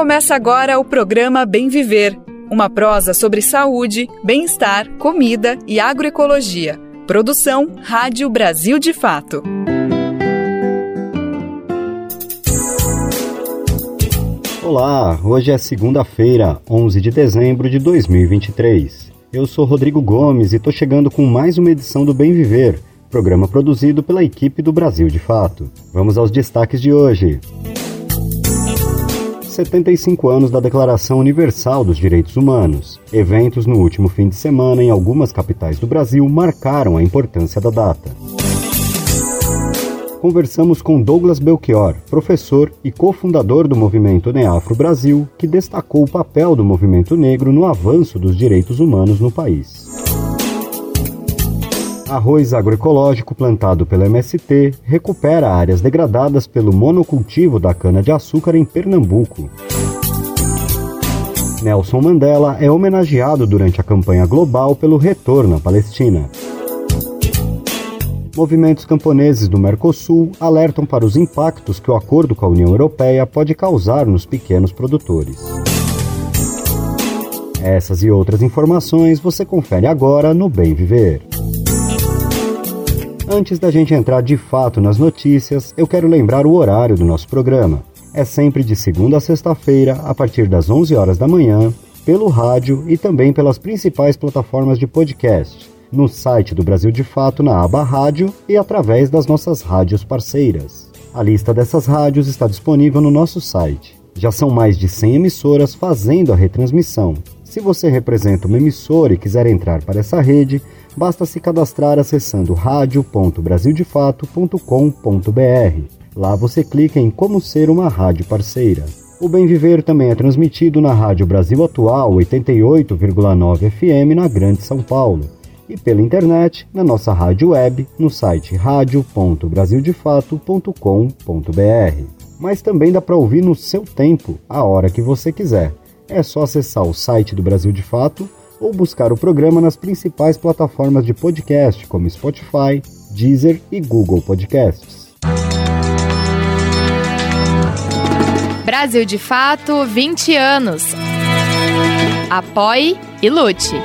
Começa agora o programa Bem Viver, uma prosa sobre saúde, bem-estar, comida e agroecologia. Produção Rádio Brasil de Fato. Olá, hoje é segunda-feira, 11 de dezembro de 2023. Eu sou Rodrigo Gomes e estou chegando com mais uma edição do Bem Viver, programa produzido pela equipe do Brasil de Fato. Vamos aos destaques de hoje. 75 anos da Declaração Universal dos Direitos Humanos. Eventos no último fim de semana em algumas capitais do Brasil marcaram a importância da data. Conversamos com Douglas Belchior, professor e cofundador do movimento Neafro Brasil, que destacou o papel do movimento negro no avanço dos direitos humanos no país. Arroz agroecológico plantado pela MST recupera áreas degradadas pelo monocultivo da cana-de-açúcar em Pernambuco. Nelson Mandela é homenageado durante a campanha global pelo retorno à Palestina. Movimentos camponeses do Mercosul alertam para os impactos que o acordo com a União Europeia pode causar nos pequenos produtores. Essas e outras informações você confere agora no Bem Viver. Antes da gente entrar de fato nas notícias, eu quero lembrar o horário do nosso programa. É sempre de segunda a sexta-feira, a partir das 11 horas da manhã, pelo rádio e também pelas principais plataformas de podcast, no site do Brasil de Fato na aba Rádio e através das nossas rádios parceiras. A lista dessas rádios está disponível no nosso site. Já são mais de 100 emissoras fazendo a retransmissão. Se você representa uma emissora e quiser entrar para essa rede, basta se cadastrar acessando radio.brasildefato.com.br. Lá você clica em Como Ser uma Rádio Parceira. O Bem Viver também é transmitido na Rádio Brasil Atual 88,9 FM na Grande São Paulo e pela internet na nossa rádio web no site radio.brasildefato.com.br. Mas também dá para ouvir no seu tempo, a hora que você quiser. É só acessar o site do Brasil de Fato ou buscar o programa nas principais plataformas de podcast, como Spotify, Deezer e Google Podcasts. Brasil de Fato 20 anos. Apoie e lute.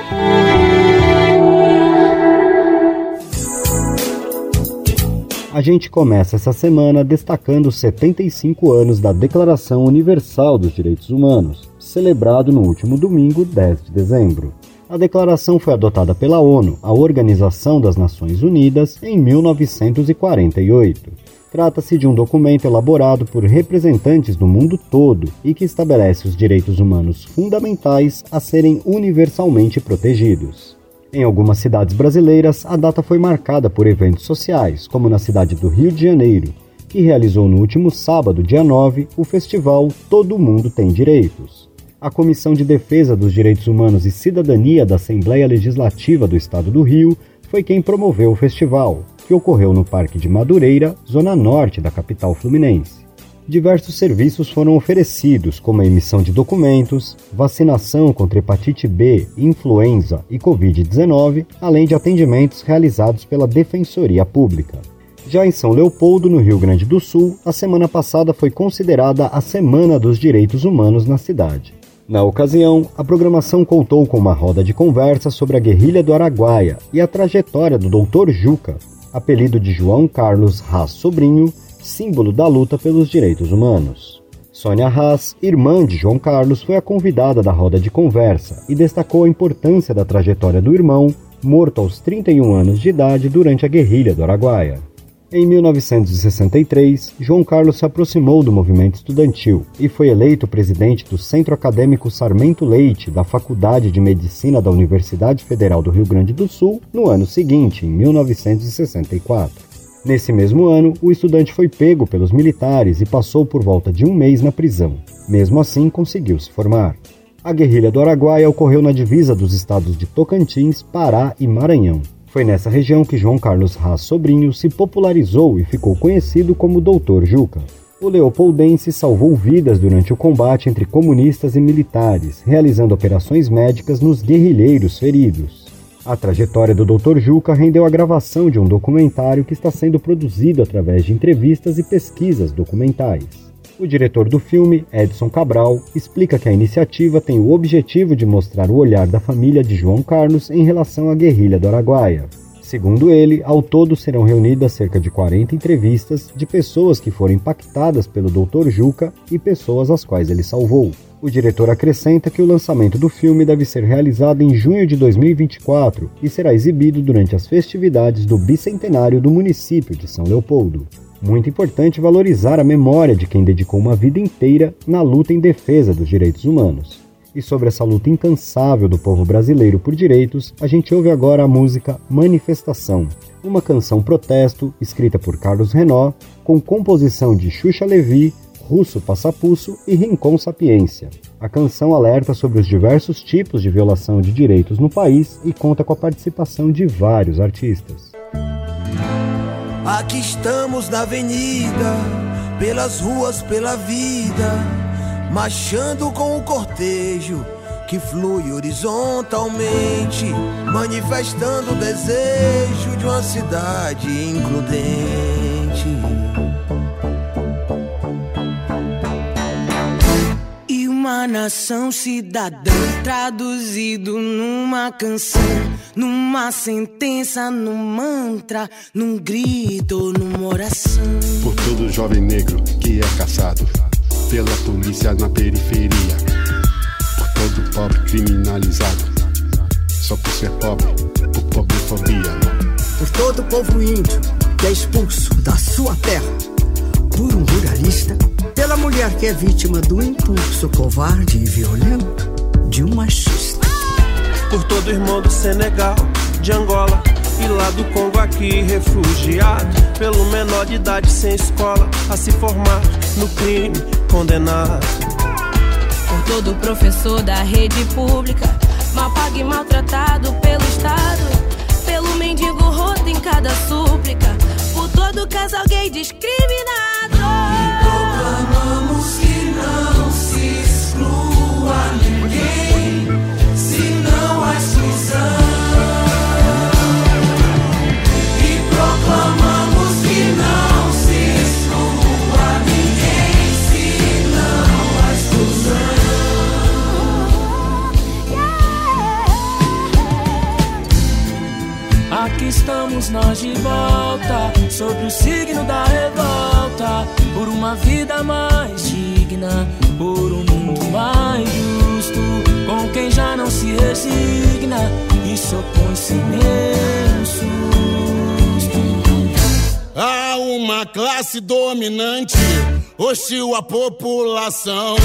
A gente começa essa semana destacando os 75 anos da Declaração Universal dos Direitos Humanos, celebrado no último domingo, 10 de dezembro. A declaração foi adotada pela ONU, a Organização das Nações Unidas, em 1948. Trata-se de um documento elaborado por representantes do mundo todo e que estabelece os direitos humanos fundamentais a serem universalmente protegidos. Em algumas cidades brasileiras, a data foi marcada por eventos sociais, como na cidade do Rio de Janeiro, que realizou no último sábado, dia 9, o festival Todo Mundo Tem Direitos a Comissão de Defesa dos Direitos Humanos e Cidadania da Assembleia Legislativa do Estado do Rio foi quem promoveu o festival, que ocorreu no Parque de Madureira, zona norte da capital fluminense. Diversos serviços foram oferecidos, como a emissão de documentos, vacinação contra hepatite B, influenza e Covid-19, além de atendimentos realizados pela Defensoria Pública. Já em São Leopoldo, no Rio Grande do Sul, a semana passada foi considerada a Semana dos Direitos Humanos na cidade. Na ocasião, a programação contou com uma roda de conversa sobre a guerrilha do Araguaia e a trajetória do Dr. Juca, apelido de João Carlos Haas Sobrinho, símbolo da luta pelos direitos humanos. Sônia Haas, irmã de João Carlos, foi a convidada da roda de conversa e destacou a importância da trajetória do irmão, morto aos 31 anos de idade durante a guerrilha do Araguaia. Em 1963, João Carlos se aproximou do movimento estudantil e foi eleito presidente do Centro Acadêmico Sarmento Leite da Faculdade de Medicina da Universidade Federal do Rio Grande do Sul no ano seguinte, em 1964. Nesse mesmo ano, o estudante foi pego pelos militares e passou por volta de um mês na prisão. Mesmo assim, conseguiu se formar. A guerrilha do Araguaia ocorreu na divisa dos estados de Tocantins, Pará e Maranhão. Foi nessa região que João Carlos Haas Sobrinho se popularizou e ficou conhecido como Doutor Juca. O leopoldense salvou vidas durante o combate entre comunistas e militares, realizando operações médicas nos guerrilheiros feridos. A trajetória do Dr. Juca rendeu a gravação de um documentário que está sendo produzido através de entrevistas e pesquisas documentais. O diretor do filme, Edson Cabral, explica que a iniciativa tem o objetivo de mostrar o olhar da família de João Carlos em relação à guerrilha do Araguaia. Segundo ele, ao todo serão reunidas cerca de 40 entrevistas de pessoas que foram impactadas pelo Dr. Juca e pessoas as quais ele salvou. O diretor acrescenta que o lançamento do filme deve ser realizado em junho de 2024 e será exibido durante as festividades do bicentenário do município de São Leopoldo. Muito importante valorizar a memória de quem dedicou uma vida inteira na luta em defesa dos direitos humanos e sobre essa luta incansável do povo brasileiro por direitos, a gente ouve agora a música Manifestação, uma canção protesto escrita por Carlos Renó, com composição de Xuxa Levi, Russo Passapusso e Rincon Sapiência. A canção alerta sobre os diversos tipos de violação de direitos no país e conta com a participação de vários artistas. Aqui estamos na avenida, pelas ruas, pela vida marchando com o cortejo que flui horizontalmente, manifestando o desejo de uma cidade includente. Uma nação cidadã traduzido numa canção, numa sentença, num mantra, num grito, numa oração. Por todo jovem negro que é caçado pela polícia na periferia. Por todo pobre criminalizado, só por ser pobre, por pobrefobia. Por todo povo índio que é expulso da sua terra, por um ruralista, pela mulher que é vítima do impulso covarde e violento de um machista. Por todo irmão do Senegal, de Angola e lá do Congo aqui refugiado pelo menor de idade sem escola a se formar no crime condenado. Por todo professor da rede pública, mal pago e maltratado pelo Estado, pelo mendigo roto em cada súplica, por todo casal gay discriminado. Estamos nós de volta, sob o signo da revolta, por uma vida mais digna, por um mundo mais justo, com quem já não se resigna e se opõe sem nenhum susto. Há uma classe dominante, hostil à população.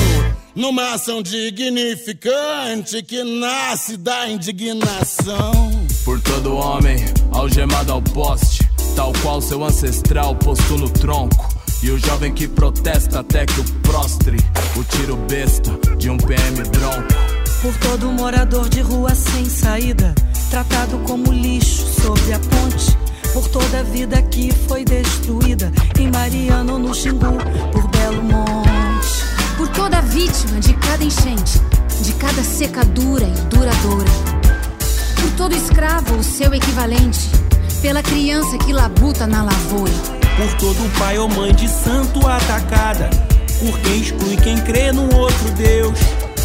Numa ação dignificante que nasce da indignação. Por todo homem algemado ao poste, tal qual seu ancestral posto no tronco. E o jovem que protesta até que o prostre, o tiro besta de um PM bronco. Por todo morador de rua sem saída, tratado como lixo sobre a ponte. Por toda a vida que foi destruída em Mariano, no Xingu, por Belo Monte. Por toda vítima de cada enchente, de cada secadura e duradoura. Por todo escravo, o seu equivalente. Pela criança que labuta na lavoura. Por todo pai ou mãe de santo atacada, por quem exclui quem crê num outro Deus.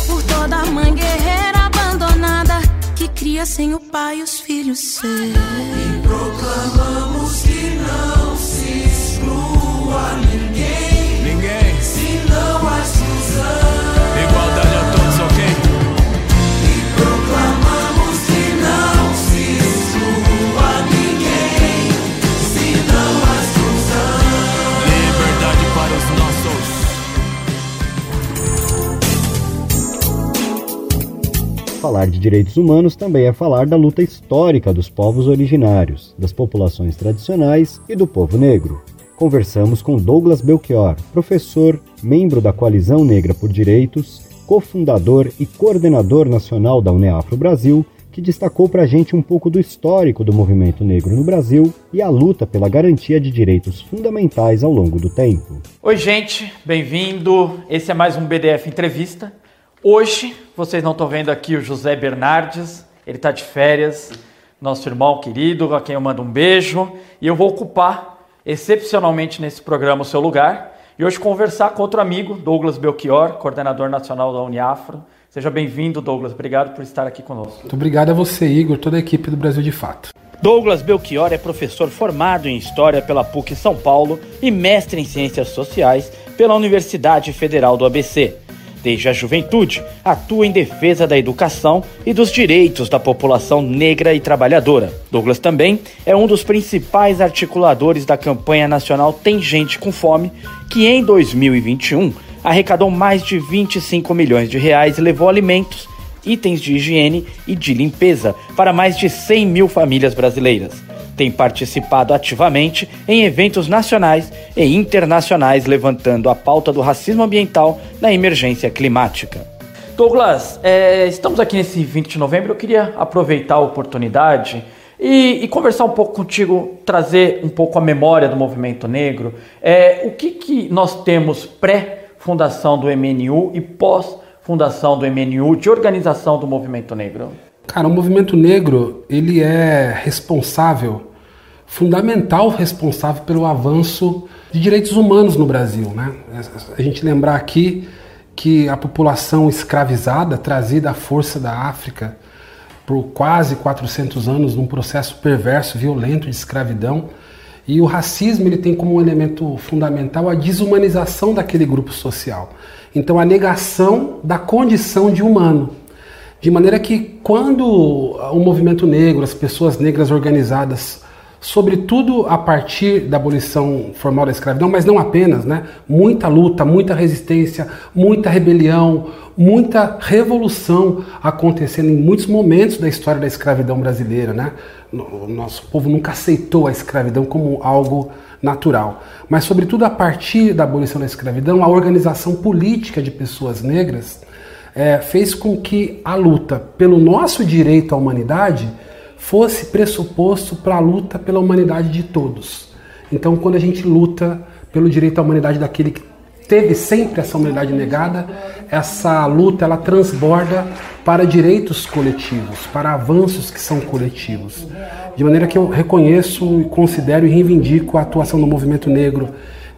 Por toda mãe guerreira abandonada que cria sem o pai os filhos seus. E proclamamos que não se exclua ninguém. Ninguém. Se não há exclusão. Falar de direitos humanos também é falar da luta histórica dos povos originários, das populações tradicionais e do povo negro. Conversamos com Douglas Belchior, professor, membro da Coalizão Negra por Direitos, cofundador e coordenador nacional da UNEAFRO Brasil, que destacou para a gente um pouco do histórico do movimento negro no Brasil e a luta pela garantia de direitos fundamentais ao longo do tempo. Oi, gente, bem-vindo. Esse é mais um BDF Entrevista. Hoje, vocês não estão vendo aqui o José Bernardes, ele está de férias, nosso irmão querido, a quem eu mando um beijo, e eu vou ocupar excepcionalmente nesse programa o seu lugar. e hoje conversar com outro amigo, Douglas Belchior, coordenador nacional da Uniafro. Seja bem-vindo, Douglas. Obrigado por estar aqui conosco. Muito obrigado a você, Igor, toda a equipe do Brasil de Fato. Douglas Belchior é professor formado em História pela PUC São Paulo e mestre em Ciências Sociais pela Universidade Federal do ABC. Desde a juventude, atua em defesa da educação e dos direitos da população negra e trabalhadora. Douglas também é um dos principais articuladores da campanha nacional Tem Gente com Fome, que em 2021 arrecadou mais de 25 milhões de reais e levou alimentos, itens de higiene e de limpeza para mais de 100 mil famílias brasileiras. Tem participado ativamente em eventos nacionais e internacionais levantando a pauta do racismo ambiental na emergência climática. Douglas, é, estamos aqui nesse 20 de novembro. Eu queria aproveitar a oportunidade e, e, conversar um pouco contigo, trazer um pouco a memória do movimento negro. É, o que, que nós temos pré-fundação do MNU e pós-fundação do MNU de organização do movimento negro? Cara, o movimento negro ele é responsável, fundamental responsável pelo avanço de direitos humanos no Brasil. Né? A gente lembrar aqui que a população escravizada, trazida à força da África por quase 400 anos num processo perverso, violento de escravidão, e o racismo ele tem como elemento fundamental a desumanização daquele grupo social. Então a negação da condição de humano. De maneira que quando o movimento negro, as pessoas negras organizadas, sobretudo a partir da abolição formal da escravidão, mas não apenas, né? Muita luta, muita resistência, muita rebelião, muita revolução acontecendo em muitos momentos da história da escravidão brasileira, né? O nosso povo nunca aceitou a escravidão como algo natural, mas sobretudo a partir da abolição da escravidão, a organização política de pessoas negras é, fez com que a luta pelo nosso direito à humanidade fosse pressuposto para a luta pela humanidade de todos. Então, quando a gente luta pelo direito à humanidade daquele que teve sempre essa humanidade negada, essa luta ela transborda para direitos coletivos, para avanços que são coletivos. De maneira que eu reconheço, considero e reivindico a atuação do movimento negro,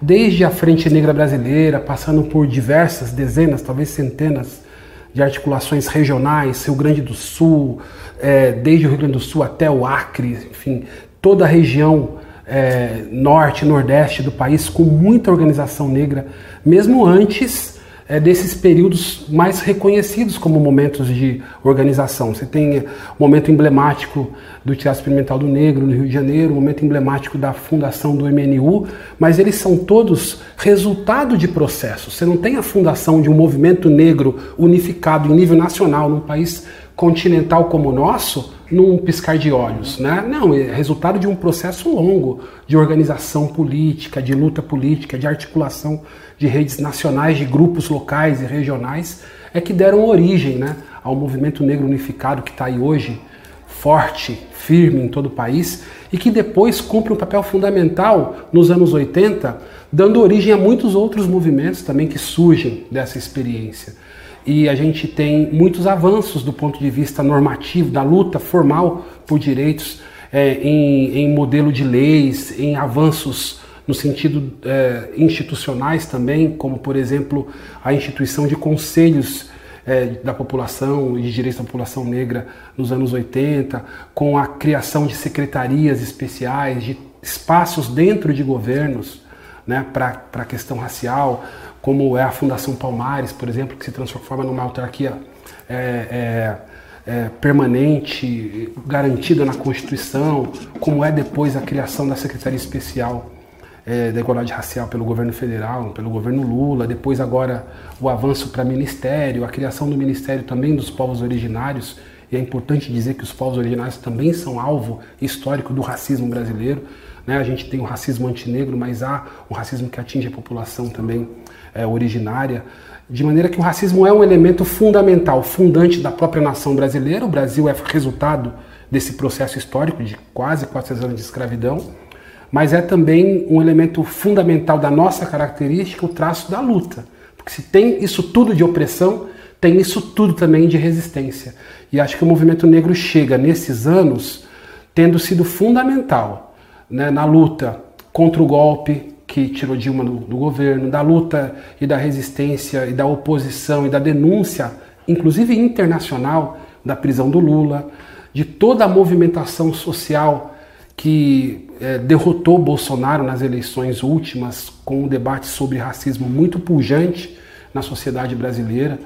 desde a Frente Negra Brasileira, passando por diversas dezenas, talvez centenas de articulações regionais, Rio Grande do Sul, é, desde o Rio Grande do Sul até o Acre, enfim, toda a região é, norte nordeste do país com muita organização negra, mesmo antes é, desses períodos mais reconhecidos como momentos de organização. Você tem o momento emblemático do Teatro Experimental do Negro no Rio de Janeiro, o momento emblemático da fundação do MNU, mas eles são todos resultado de processos. Você não tem a fundação de um movimento negro unificado em nível nacional num país continental como o nosso num piscar de olhos, né? Não, é resultado de um processo longo de organização política, de luta política, de articulação de redes nacionais, de grupos locais e regionais, é que deram origem, né, ao movimento negro unificado que está aí hoje, forte, firme em todo o país e que depois cumpre um papel fundamental nos anos 80, dando origem a muitos outros movimentos também que surgem dessa experiência e a gente tem muitos avanços do ponto de vista normativo, da luta formal por direitos, é, em, em, modelo de leis, em avanços no sentido é, institucionais também, como por exemplo a instituição de conselhos é, da população e de direitos da população negra nos anos 80, com a criação de secretarias especiais, de espaços dentro de governos né, para a questão racial, como é a Fundação Palmares, por exemplo, que se transforma numa autarquia é, é, é, permanente, garantida na Constituição, como é depois a criação da Secretaria Especial é, da Igualdade Racial pelo governo federal, pelo governo Lula, depois agora o avanço para ministério, a criação do Ministério também dos povos originários, e é importante dizer que os povos originários também são alvo histórico do racismo brasileiro. Né? A gente tem o racismo antinegro, mas há um racismo que atinge a população também é, originária, de maneira que o racismo é um elemento fundamental, fundante da própria nação brasileira. O Brasil é resultado desse processo histórico de quase 400 anos de escravidão, mas é também um elemento fundamental da nossa característica, o traço da luta. Porque se tem isso tudo de opressão, tem isso tudo também de resistência. E acho que o movimento negro chega nesses anos tendo sido fundamental né, na luta contra o golpe, que tirou Dilma do, do governo, da luta e da resistência e da oposição e da denúncia, inclusive internacional, da prisão do Lula, de toda a movimentação social que eh, derrotou Bolsonaro nas eleições últimas, com um debate sobre racismo muito pujante na sociedade brasileira.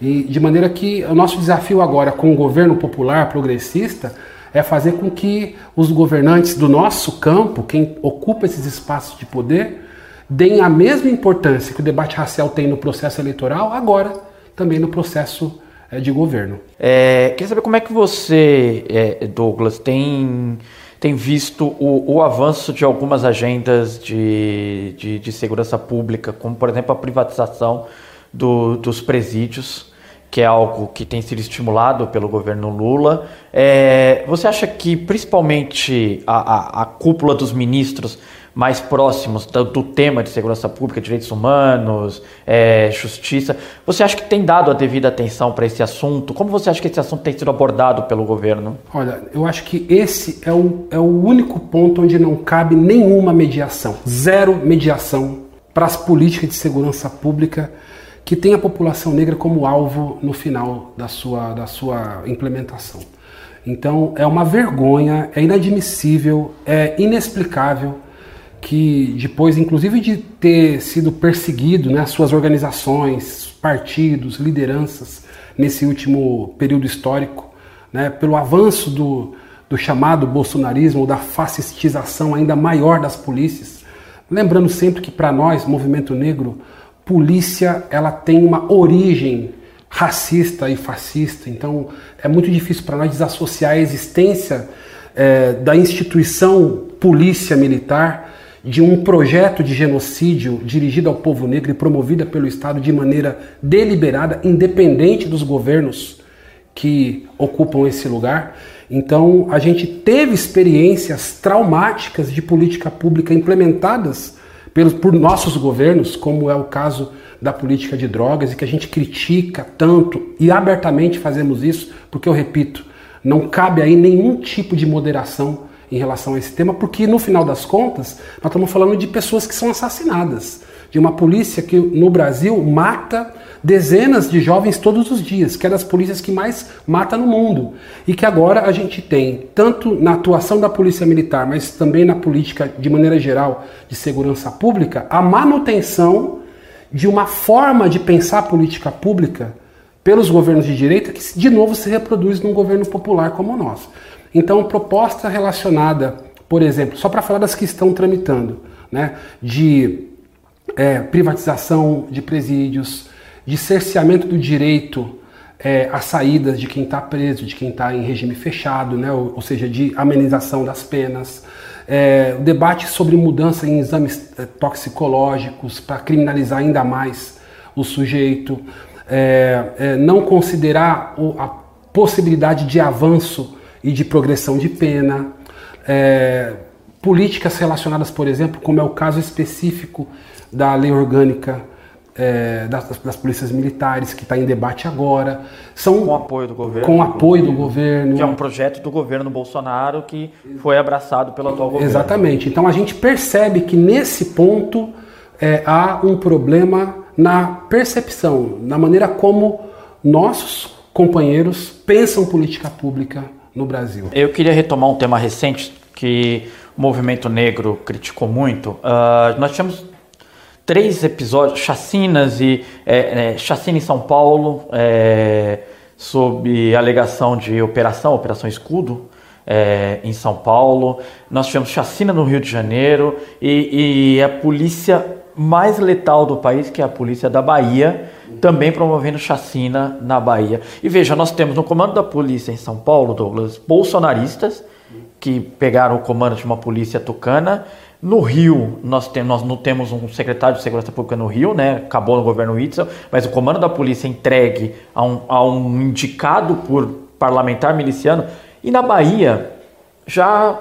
E de maneira que o nosso desafio agora com o governo popular progressista é fazer com que os governantes do nosso campo, quem ocupa esses espaços de poder, deem a mesma importância que o debate racial tem no processo eleitoral, agora também no processo eh, de governo. É, queria saber como é que você, é, Douglas, tem, tem visto o, o avanço de algumas agendas de, de, de segurança pública, como por exemplo a privatização do, dos presídios, que é algo que tem sido estimulado pelo governo Lula. É, você acha que principalmente a, a, a cúpula dos ministros mais próximos do, do, tema de segurança pública, direitos humanos, é, justiça. Você acha que tem dado a devida atenção para esse assunto? Como você acha que esse assunto tem sido abordado pelo governo? Olha, eu acho que esse é o, é o único ponto onde não cabe nenhuma mediação, zero mediação para as políticas de segurança pública que tem a população negra como alvo no final da sua, da sua implementação. Então é uma vergonha, é inadmissível, é inexplicável que depois, inclusive de ter sido perseguido, né, suas organizações, partidos, lideranças nesse último período histórico, né, pelo avanço do, do chamado bolsonarismo, da fascistização ainda maior das polícias. Lembrando sempre que para nós, movimento negro, polícia ela tem uma origem racista e fascista, então é muito difícil para nós desassociar a existência é, da instituição polícia militar de um projeto de genocídio dirigido ao povo negro e promovida pelo Estado de maneira deliberada, independente dos governos que ocupam esse lugar. Então, a gente teve experiências traumáticas de política pública implementadas pelos, por nossos governos, como é o caso da política de drogas, e que a gente critica tanto e abertamente fazemos isso, porque eu repito, não cabe aí nenhum tipo de moderação em relação a esse tema, porque no final das contas, nós estamos falando de pessoas que são assassinadas, de uma polícia que no Brasil mata dezenas de jovens todos os dias, que é das polícias que mais mata no mundo. E que agora a gente tem, tanto na atuação da Polícia Militar, mas também na política de maneira geral de segurança pública, a manutenção de uma forma de pensar a política pública pelos governos de direita que de novo se reproduz num governo popular como o nosso. Então, proposta relacionada, por exemplo, só para falar das que estão tramitando, né, de é, privatização de presídios, de cerceamento do direito é, às saídas de quem está preso, de quem está em regime fechado, né, ou, ou, seja, de amenização das penas, é, debate sobre mudança em exames é, toxicológicos para criminalizar ainda mais o sujeito, é, é, não considerar a possibilidade de avanço e de progressão de pena, é, políticas relacionadas, por exemplo, como é o caso específico da lei orgânica é, das, das, polícias militares, que está em debate agora. São, com apoio do governo. Com apoio do governo. Que é um projeto do governo Bolsonaro que foi abraçado pelo atual governo. Exatamente. Então a gente percebe que nesse ponto é, há um problema na percepção, na maneira como nossos companheiros pensam política pública no Brasil. Eu queria retomar um tema recente que o movimento negro criticou muito. Uh, nós tivemos três episódios, chacinas e é, é, chacina em São Paulo, é, sob alegação de operação, Operação Escudo, é, em São Paulo. Nós tivemos chacina no Rio de Janeiro e, e a polícia mais letal do país, que é a polícia da Bahia, também promovendo chacina na Bahia. E veja, nós temos no comando da polícia em São Paulo, Douglas, bolsonaristas que pegaram o comando de uma polícia tucana. No Rio, nós, tem, nós não temos um secretário de segurança pública no Rio, né? Acabou no governo Witzel, mas o comando da polícia é entregue a um, a um indicado por parlamentar miliciano. E na Bahia, já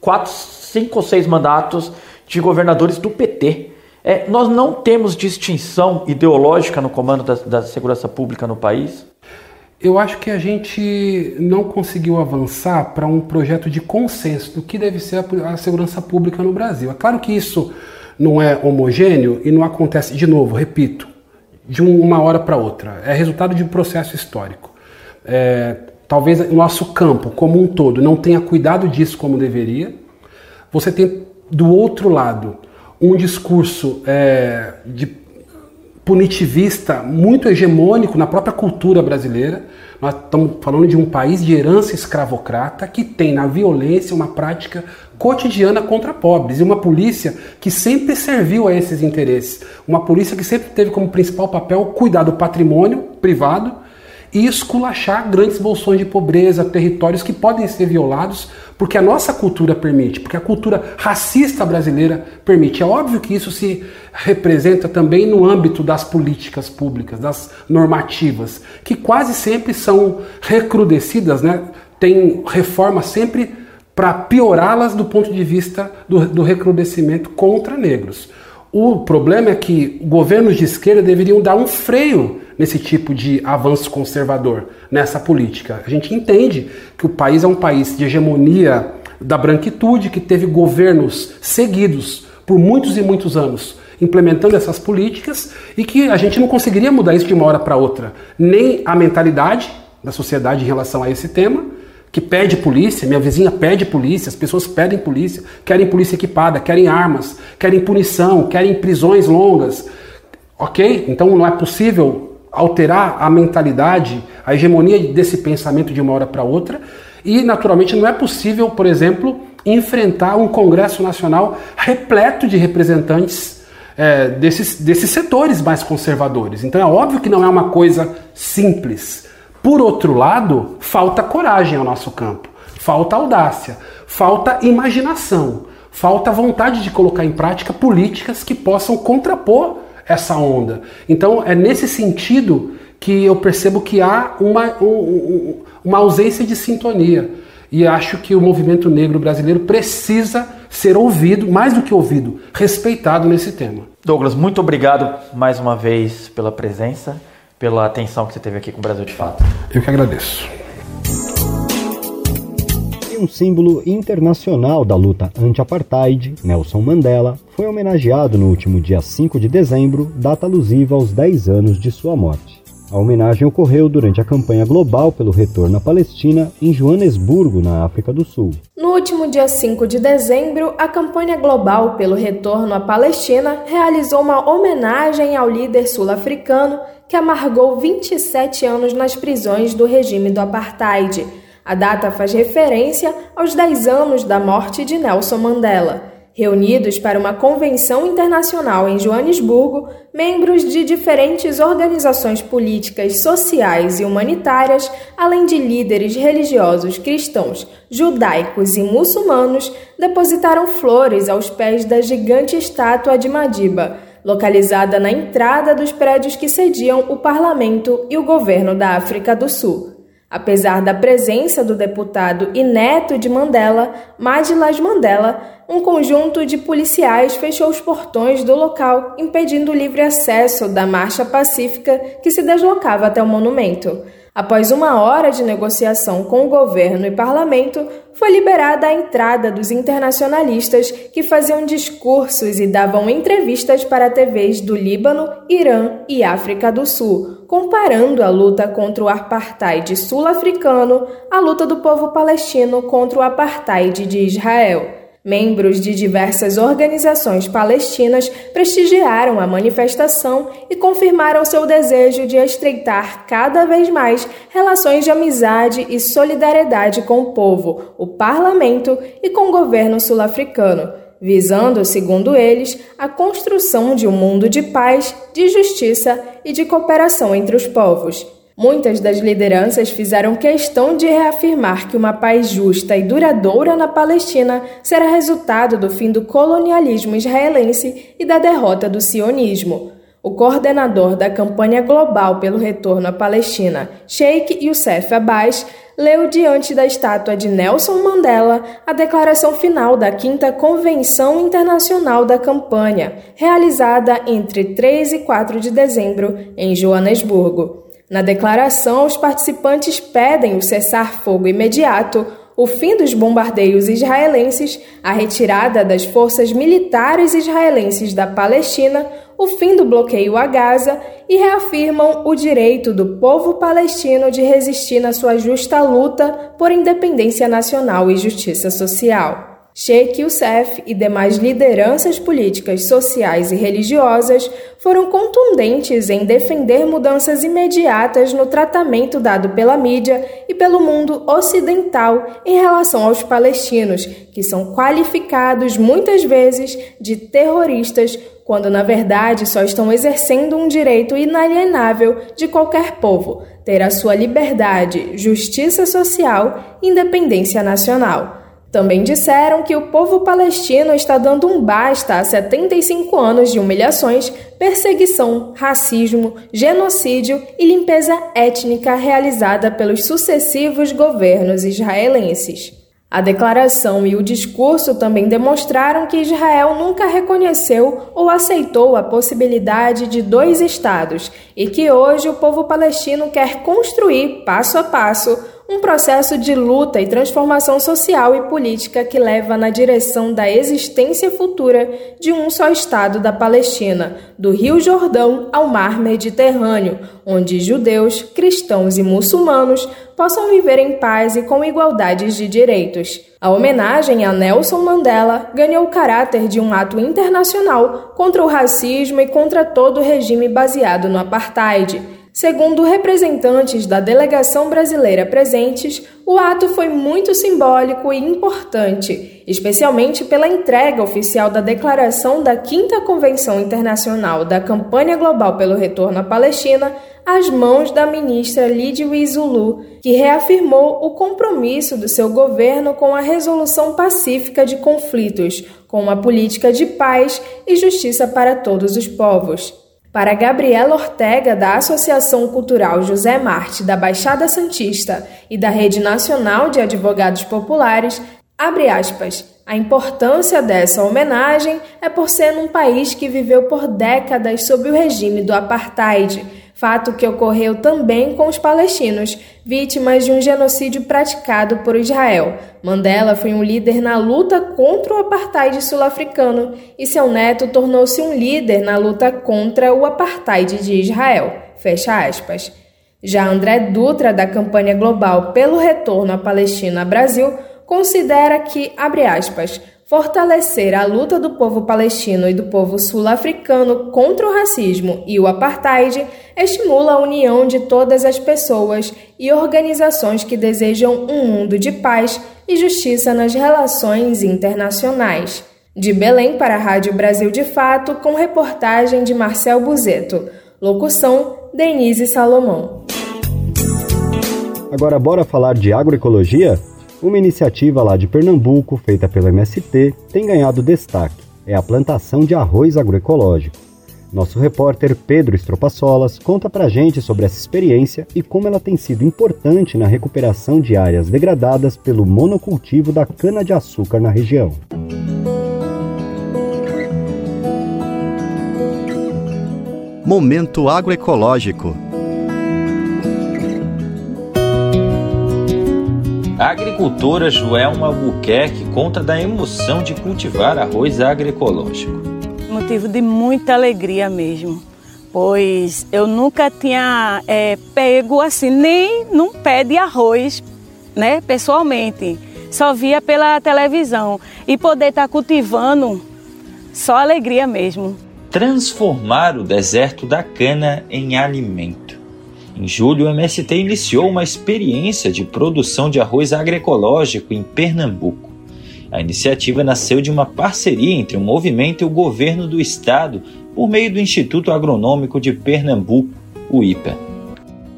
quatro, cinco ou seis mandatos de governadores do PT. É, nós não temos distinção ideológica no comando da, da, segurança pública no país? Eu acho que a gente não conseguiu avançar para um projeto de consenso do que deve ser a, a segurança pública no Brasil. É claro que isso não é homogêneo e não acontece, de novo, repito, de uma hora para outra. É resultado de um processo histórico. É, talvez o nosso campo como um todo não tenha cuidado disso como deveria. Você tem do outro lado um discurso é, de punitivista muito hegemônico na própria cultura brasileira. Nós estamos falando de um país de herança escravocrata que tem na violência uma prática cotidiana contra pobres e uma polícia que sempre serviu a esses interesses. Uma polícia que sempre teve como principal papel cuidar do patrimônio privado e esculachar grandes bolsões de pobreza, territórios que podem ser violados porque a nossa cultura permite, porque a cultura racista brasileira permite. É óbvio que isso se representa também no âmbito das políticas públicas, das normativas, que quase sempre são recrudescidas, né? tem reforma sempre para piorá-las do ponto de vista do, do recrudescimento contra negros. O problema é que governos de esquerda deveriam dar um freio nesse tipo de avanço conservador, nessa política. A gente entende que o país é um país de hegemonia da branquitude, que teve governos seguidos por muitos e muitos anos implementando essas políticas e que a gente não conseguiria mudar isso de uma hora para outra. Nem a mentalidade da sociedade em relação a esse tema, que pede polícia, minha vizinha pede polícia, as pessoas pedem polícia, querem polícia equipada, querem armas, querem punição, querem prisões longas. Ok? Então não é possível alterar a mentalidade, a hegemonia desse pensamento de uma hora para outra. E, naturalmente, não é possível, por exemplo, enfrentar um Congresso Nacional repleto de representantes é, desses, desses setores mais conservadores. Então é óbvio que não é uma coisa simples. Por outro lado, falta coragem ao nosso campo, falta audácia, falta imaginação, falta vontade de colocar em prática políticas que possam contrapor essa onda. Então é nesse sentido que eu percebo que há uma, um, uma ausência de sintonia. E acho que o movimento negro brasileiro precisa ser ouvido, mais do que ouvido, respeitado nesse tema. Douglas, muito obrigado mais uma vez pela presença, pela atenção que você teve aqui com o Brasil de Fato. Eu que agradeço. Um símbolo internacional da luta anti-apartheid, Nelson Mandela, foi homenageado no último dia 5 de dezembro, data alusiva aos 10 anos de sua morte. A homenagem ocorreu durante a campanha global pelo retorno à Palestina em Joanesburgo, na África do Sul. No último dia 5 de dezembro, a campanha global pelo retorno à Palestina realizou uma homenagem ao líder sul-africano que amargou 27 anos nas prisões do regime do apartheid. A data faz referência aos 10 anos da morte de Nelson Mandela. Reunidos para uma convenção internacional em Joanesburgo, membros de diferentes organizações políticas, sociais e humanitárias, além de líderes religiosos cristãos, judaicos e muçulmanos, depositaram flores aos pés da gigante estátua de Madiba, localizada na entrada dos prédios que sediam o parlamento e o governo da África do Sul. Apesar da presença do deputado e neto de Mandela, Madilas Mandela, um conjunto de policiais fechou os portões do local, impedindo o livre acesso da marcha pacífica que se deslocava até o monumento. Após uma hora de negociação com o governo e parlamento, foi liberada a entrada dos internacionalistas que faziam discursos e davam entrevistas para TVs do Líbano, Irã e África do Sul, comparando a luta contra o apartheid sul-africano à luta do povo palestino contra o apartheid de Israel. Membros de diversas organizações palestinas prestigiaram a manifestação e confirmaram seu desejo de estreitar cada vez mais relações de amizade e solidariedade com o povo, o parlamento e com o governo sul-africano, visando, segundo eles, a construção de um mundo de paz, de justiça e de cooperação entre os povos. Muitas das lideranças fizeram questão de reafirmar que uma paz justa e duradoura na Palestina será resultado do fim do colonialismo israelense e da derrota do sionismo. O coordenador da campanha global pelo retorno à Palestina, Sheikh Youssef Abbas, leu diante da estátua de Nelson Mandela a declaração final da 5 Convenção Internacional da Campanha, realizada entre 3 e 4 de dezembro em Joanesburgo. Na declaração, os participantes pedem o cessar-fogo imediato, o fim dos bombardeios israelenses, a retirada das forças militares israelenses da Palestina, o fim do bloqueio a Gaza e reafirmam o direito do povo palestino de resistir na sua justa luta por independência nacional e justiça social. Sheikh Youssef e demais lideranças políticas, sociais e religiosas foram contundentes em defender mudanças imediatas no tratamento dado pela mídia e pelo mundo ocidental em relação aos palestinos, que são qualificados muitas vezes de terroristas, quando na verdade só estão exercendo um direito inalienável de qualquer povo, ter a sua liberdade, justiça social e independência nacional. Também disseram que o povo palestino está dando um basta a 75 anos de humilhações, perseguição, racismo, genocídio e limpeza étnica realizada pelos sucessivos governos israelenses. A declaração e o discurso também demonstraram que Israel nunca reconheceu ou aceitou a possibilidade de dois estados e que hoje o povo palestino quer construir, passo a passo, um processo de luta e transformação social e política que leva na direção da existência futura de um só Estado da Palestina, do Rio Jordão ao Mar Mediterrâneo, onde judeus, cristãos e muçulmanos possam viver em paz e com igualdades de direitos. A homenagem a Nelson Mandela ganhou o caráter de um ato internacional contra o racismo e contra todo o regime baseado no apartheid. Segundo representantes da delegação brasileira presentes, o ato foi muito simbólico e importante, especialmente pela entrega oficial da declaração da 5 Convenção Internacional da Campanha Global pelo Retorno à Palestina às mãos da ministra Lidia Zulu, que reafirmou o compromisso do seu governo com a resolução pacífica de conflitos, com uma política de paz e justiça para todos os povos. Para Gabriela Ortega, da Associação Cultural José Marte da Baixada Santista e da Rede Nacional de Advogados Populares, abre aspas, a importância dessa homenagem é por ser num país que viveu por décadas sob o regime do apartheid, fato que ocorreu também com os palestinos, vítimas de um genocídio praticado por Israel. Mandela foi um líder na luta contra o apartheid sul-africano e seu neto tornou-se um líder na luta contra o apartheid de Israel. Fecha aspas. Já André Dutra, da campanha global pelo retorno à Palestina Brasil, considera que, abre aspas, fortalecer a luta do povo palestino e do povo sul-africano contra o racismo e o apartheid estimula a união de todas as pessoas e organizações que desejam um mundo de paz e justiça nas relações internacionais. De Belém para a Rádio Brasil de Fato, com reportagem de Marcel Buzeto. Locução: Denise Salomão. Agora bora falar de agroecologia? Uma iniciativa lá de Pernambuco, feita pelo MST, tem ganhado destaque. É a plantação de arroz agroecológico. Nosso repórter Pedro Estropaçolas conta pra gente sobre essa experiência e como ela tem sido importante na recuperação de áreas degradadas pelo monocultivo da cana-de-açúcar na região. Momento agroecológico. A agricultora Joelma Albuquerque conta da emoção de cultivar arroz agroecológico. Motivo de muita alegria mesmo, pois eu nunca tinha é, pego assim nem num pé de arroz, né, pessoalmente. Só via pela televisão e poder estar tá cultivando, só alegria mesmo. Transformar o deserto da cana em alimento. Em julho, o MST iniciou uma experiência de produção de arroz agroecológico em Pernambuco. A iniciativa nasceu de uma parceria entre o movimento e o governo do estado por meio do Instituto Agronômico de Pernambuco, o IPA.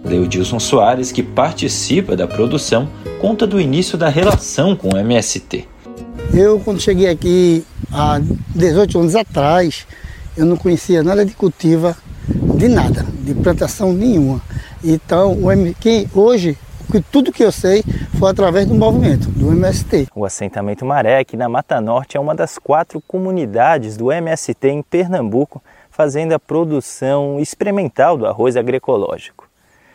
Leodilson Soares, que participa da produção, conta do início da relação com o MST. Eu, quando cheguei aqui há 18 anos atrás, eu não conhecia nada de cultiva, de nada, de plantação nenhuma. Então, o MQ hoje, tudo que eu sei foi através do movimento, do MST. O assentamento aqui na Mata Norte, é uma das quatro comunidades do MST em Pernambuco, fazendo a produção experimental do arroz agroecológico.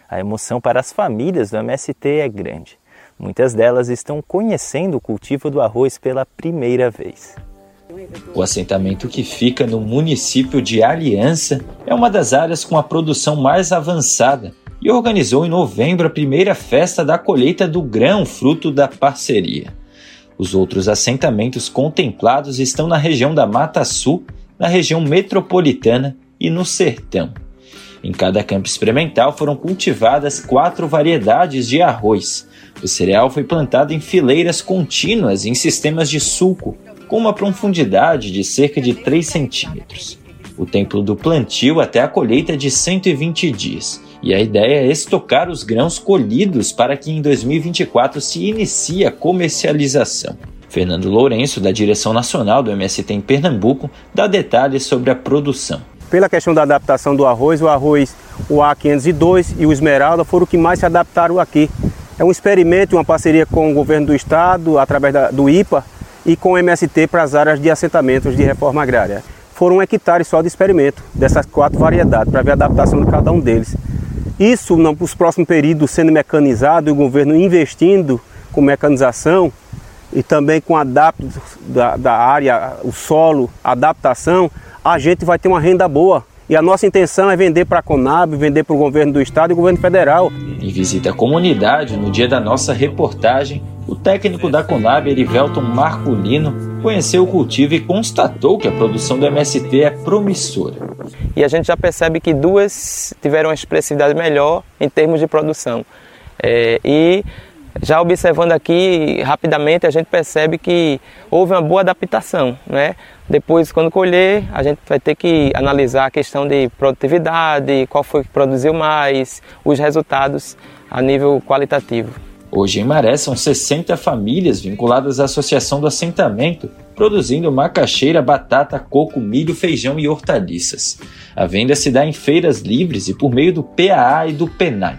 A emoção para as famílias do MST é grande. Muitas delas estão conhecendo o cultivo do arroz pela primeira vez. O assentamento que fica no município de Aliança é uma das áreas com a produção mais avançada e organizou em novembro a primeira festa da colheita do grão, fruto da parceria. Os outros assentamentos contemplados estão na região da Mata Sul, na região metropolitana e no Sertão. Em cada campo experimental foram cultivadas quatro variedades de arroz. O cereal foi plantado em fileiras contínuas em sistemas de sulco, com uma profundidade de cerca de 3 centímetros. O tempo do plantio até a colheita é de 120 dias, e a ideia é estocar os grãos colhidos para que em 2024 se inicie a comercialização. Fernando Lourenço, da direção nacional do MST em Pernambuco, dá detalhes sobre a produção. Pela questão da adaptação do arroz, o arroz, o A502 e o Esmeralda foram os que mais se adaptaram aqui. É um experimento, uma parceria com o governo do estado, através da, do IPA, e com MST para as áreas de assentamentos de reforma agrária. Foram um hectare só de experimento dessas quatro variedades, para ver a adaptação de cada um deles. Isso, nos próximos períodos, sendo mecanizado e o governo investindo com mecanização e também com adapto da, da área, o solo, adaptação, a gente vai ter uma renda boa. E a nossa intenção é vender para a Conab, vender para o governo do estado e o governo federal. Em visita à comunidade, no dia da nossa reportagem, o técnico da Conab, Erivelton Marculino, conheceu o cultivo e constatou que a produção do MST é promissora. E a gente já percebe que duas tiveram uma expressividade melhor em termos de produção. É, e já observando aqui rapidamente, a gente percebe que houve uma boa adaptação. Né? Depois, quando colher, a gente vai ter que analisar a questão de produtividade, qual foi que produziu mais, os resultados a nível qualitativo. Hoje em Maré são 60 famílias vinculadas à Associação do Assentamento, produzindo macaxeira, batata, coco, milho, feijão e hortaliças. A venda se dá em feiras livres e por meio do PAA e do PENAI.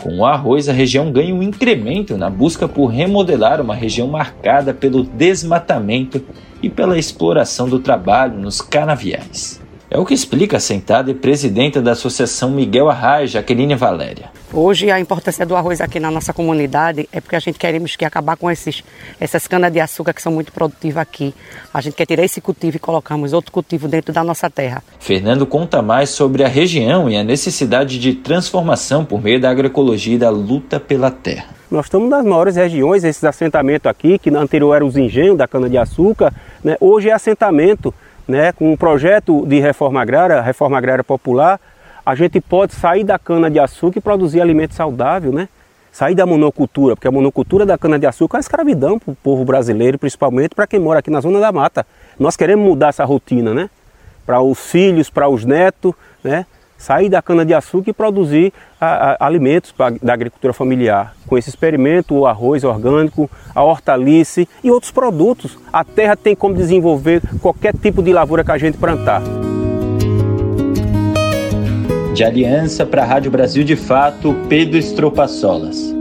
Com o arroz, a região ganha um incremento na busca por remodelar uma região marcada pelo desmatamento e pela exploração do trabalho nos canaviais. É o que explica a sentada e presidenta da Associação Miguel Arraia, Jaqueline Valéria. Hoje a importância do arroz aqui na nossa comunidade é porque a gente queremos que acabar com esses, essas canas de açúcar que são muito produtivas aqui. A gente quer tirar esse cultivo e colocamos outro cultivo dentro da nossa terra. Fernando conta mais sobre a região e a necessidade de transformação por meio da agroecologia e da luta pela terra. Nós estamos nas maiores regiões, esses assentamentos aqui, que anterior eram os engenhos da cana-de-açúcar, né? hoje é assentamento né, com um projeto de reforma agrária, reforma agrária popular, a gente pode sair da cana-de-açúcar e produzir alimento saudável, né? Sair da monocultura, porque a monocultura da cana-de-açúcar é uma escravidão para o povo brasileiro, principalmente para quem mora aqui na zona da mata. Nós queremos mudar essa rotina, né? Para os filhos, para os netos, né? Sair da cana-de-açúcar e produzir a, a, alimentos pra, da agricultura familiar. Com esse experimento, o arroz orgânico, a hortaliça e outros produtos. A terra tem como desenvolver qualquer tipo de lavoura que a gente plantar. De Aliança para a Rádio Brasil de Fato, Pedro Estropaçolas.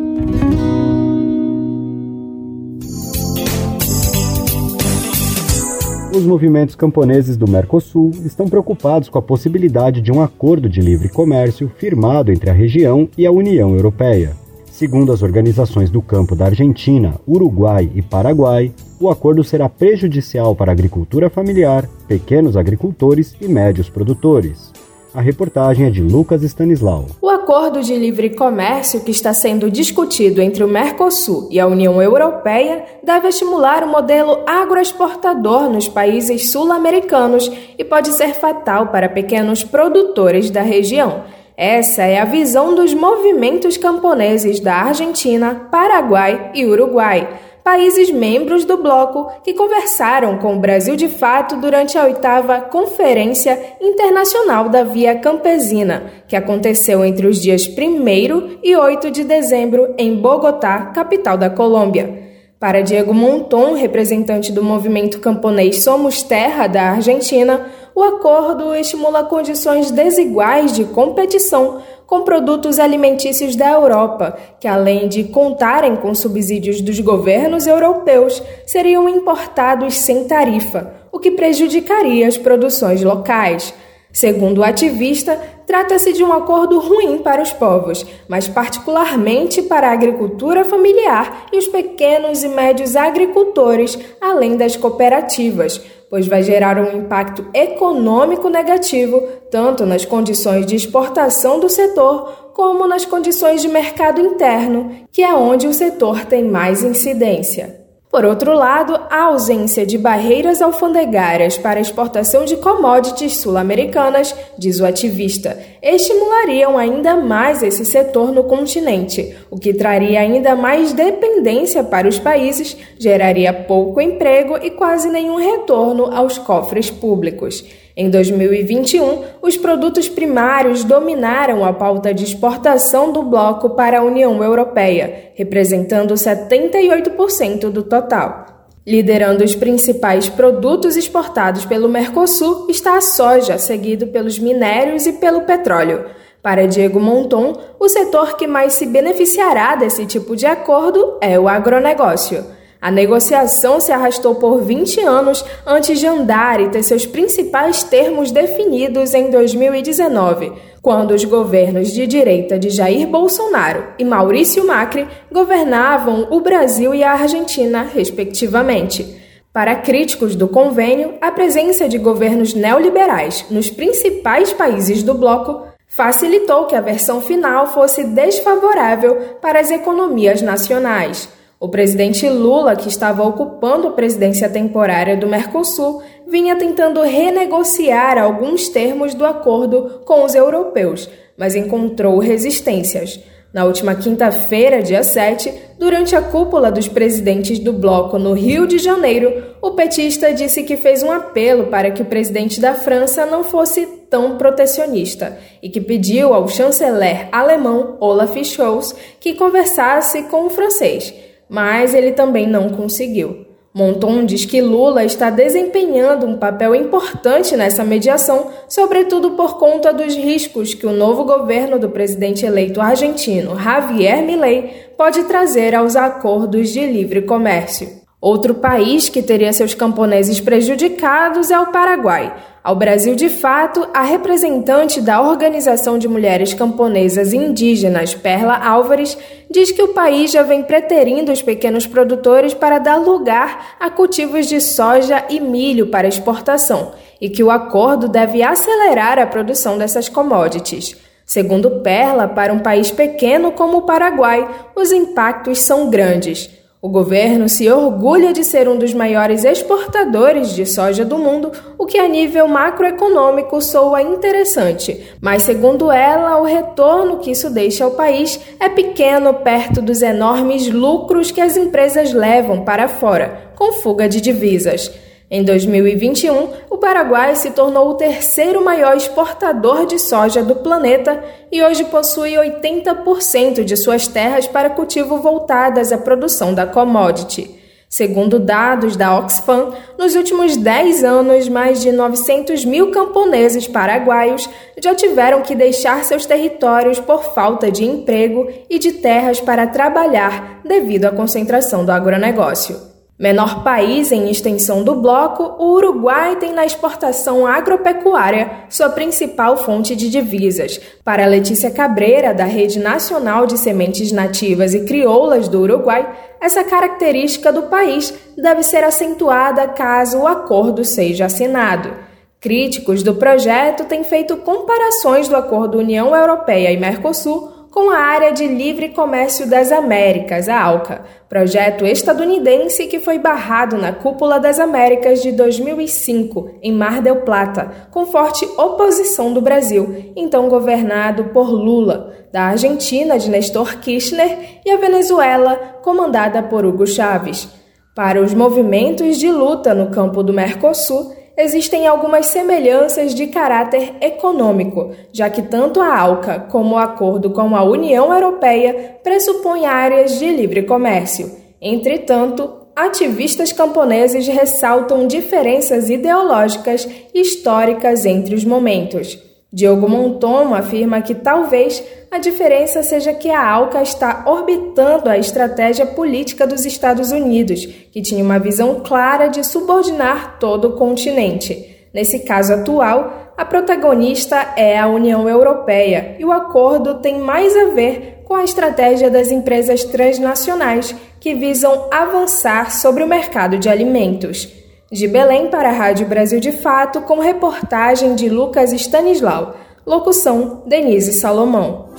Os movimentos camponeses do Mercosul estão preocupados com a possibilidade de um acordo de livre comércio firmado entre a região e a União Europeia. Segundo as organizações do campo da Argentina, Uruguai e Paraguai, o acordo será prejudicial para a agricultura familiar, pequenos agricultores e médios produtores. A reportagem é de Lucas Stanislau. O acordo de livre comércio que está sendo discutido entre o Mercosul e a União Europeia deve estimular o modelo agroexportador nos países sul-americanos e pode ser fatal para pequenos produtores da região. Essa é a visão dos movimentos camponeses da Argentina, Paraguai e Uruguai países membros do bloco que conversaram com o Brasil de Fato durante a oitava Conferência Internacional da Via Campesina, que aconteceu entre os dias 1 e 8 de dezembro em Bogotá, capital da Colômbia. Para Diego Monton, representante do movimento camponês Somos Terra da Argentina, o acordo estimula condições desiguais de competição com produtos alimentícios da Europa, que além de contarem com subsídios dos governos europeus, seriam importados sem tarifa, o que prejudicaria as produções locais. Segundo o ativista, trata-se de um acordo ruim para os povos, mas particularmente para a agricultura familiar e os pequenos e médios agricultores, além das cooperativas, pois vai gerar um impacto econômico negativo tanto nas condições de exportação do setor como nas condições de mercado interno, que é onde o setor tem mais incidência. Por outro lado, a ausência de barreiras alfandegárias para a exportação de commodities sul-americanas, diz o ativista, estimulariam ainda mais esse setor no continente, o que traria ainda mais dependência para os países, geraria pouco emprego e quase nenhum retorno aos cofres públicos. Em 2021, os produtos primários dominaram a pauta de exportação do bloco para a União Europeia, representando 78% do total. Liderando os principais produtos exportados pelo Mercosul está a soja, seguido pelos minérios e pelo petróleo. Para Diego Monton, o setor que mais se beneficiará desse tipo de acordo é o agronegócio. A negociação se arrastou por 20 anos antes de andar e ter seus principais termos definidos em 2019, quando os governos de direita de Jair Bolsonaro e Maurício Macri governavam o Brasil e a Argentina, respectivamente. Para críticos do convênio, a presença de governos neoliberais nos principais países do bloco facilitou que a versão final fosse desfavorável para as economias nacionais. O presidente Lula, que estava ocupando a presidência temporária do Mercosul, vinha tentando renegociar alguns termos do acordo com os europeus, mas encontrou resistências. Na última quinta-feira, dia 7, durante a cúpula dos presidentes do bloco no Rio de Janeiro, o petista disse que fez um apelo para que o presidente da França não fosse tão protecionista e que pediu ao chanceler alemão Olaf Scholz que conversasse com o francês mas ele também não conseguiu. Monton diz que Lula está desempenhando um papel importante nessa mediação, sobretudo por conta dos riscos que o novo governo do presidente eleito argentino, Javier Milei, pode trazer aos acordos de livre comércio. Outro país que teria seus camponeses prejudicados é o Paraguai. Ao Brasil de Fato, a representante da Organização de Mulheres Camponesas Indígenas, Perla Álvares, diz que o país já vem preterindo os pequenos produtores para dar lugar a cultivos de soja e milho para exportação e que o acordo deve acelerar a produção dessas commodities. Segundo Perla, para um país pequeno como o Paraguai, os impactos são grandes. O governo se orgulha de ser um dos maiores exportadores de soja do mundo, o que a nível macroeconômico soa interessante, mas segundo ela, o retorno que isso deixa ao país é pequeno perto dos enormes lucros que as empresas levam para fora, com fuga de divisas. Em 2021, o Paraguai se tornou o terceiro maior exportador de soja do planeta e hoje possui 80% de suas terras para cultivo voltadas à produção da commodity. Segundo dados da Oxfam, nos últimos 10 anos, mais de 900 mil camponeses paraguaios já tiveram que deixar seus territórios por falta de emprego e de terras para trabalhar devido à concentração do agronegócio. Menor país em extensão do bloco, o Uruguai tem na exportação agropecuária sua principal fonte de divisas. Para Letícia Cabreira, da Rede Nacional de Sementes Nativas e Crioulas do Uruguai, essa característica do país deve ser acentuada caso o acordo seja assinado. Críticos do projeto têm feito comparações do acordo União Europeia e Mercosul com a Área de Livre Comércio das Américas, a ALCA, projeto estadunidense que foi barrado na Cúpula das Américas de 2005, em Mar del Plata, com forte oposição do Brasil, então governado por Lula, da Argentina de Nestor Kirchner e a Venezuela, comandada por Hugo Chávez. Para os movimentos de luta no campo do Mercosul, existem algumas semelhanças de caráter econômico, já que tanto a ALCA como o acordo com a União Europeia pressupõem áreas de livre comércio. Entretanto, ativistas camponeses ressaltam diferenças ideológicas e históricas entre os momentos. Diogo Monton afirma que talvez a diferença seja que a ALCA está orbitando a estratégia política dos Estados Unidos, que tinha uma visão clara de subordinar todo o continente. Nesse caso atual, a protagonista é a União Europeia e o acordo tem mais a ver com a estratégia das empresas transnacionais que visam avançar sobre o mercado de alimentos. De Belém para a Rádio Brasil de Fato, com reportagem de Lucas Stanislau. Locução: Denise Salomão.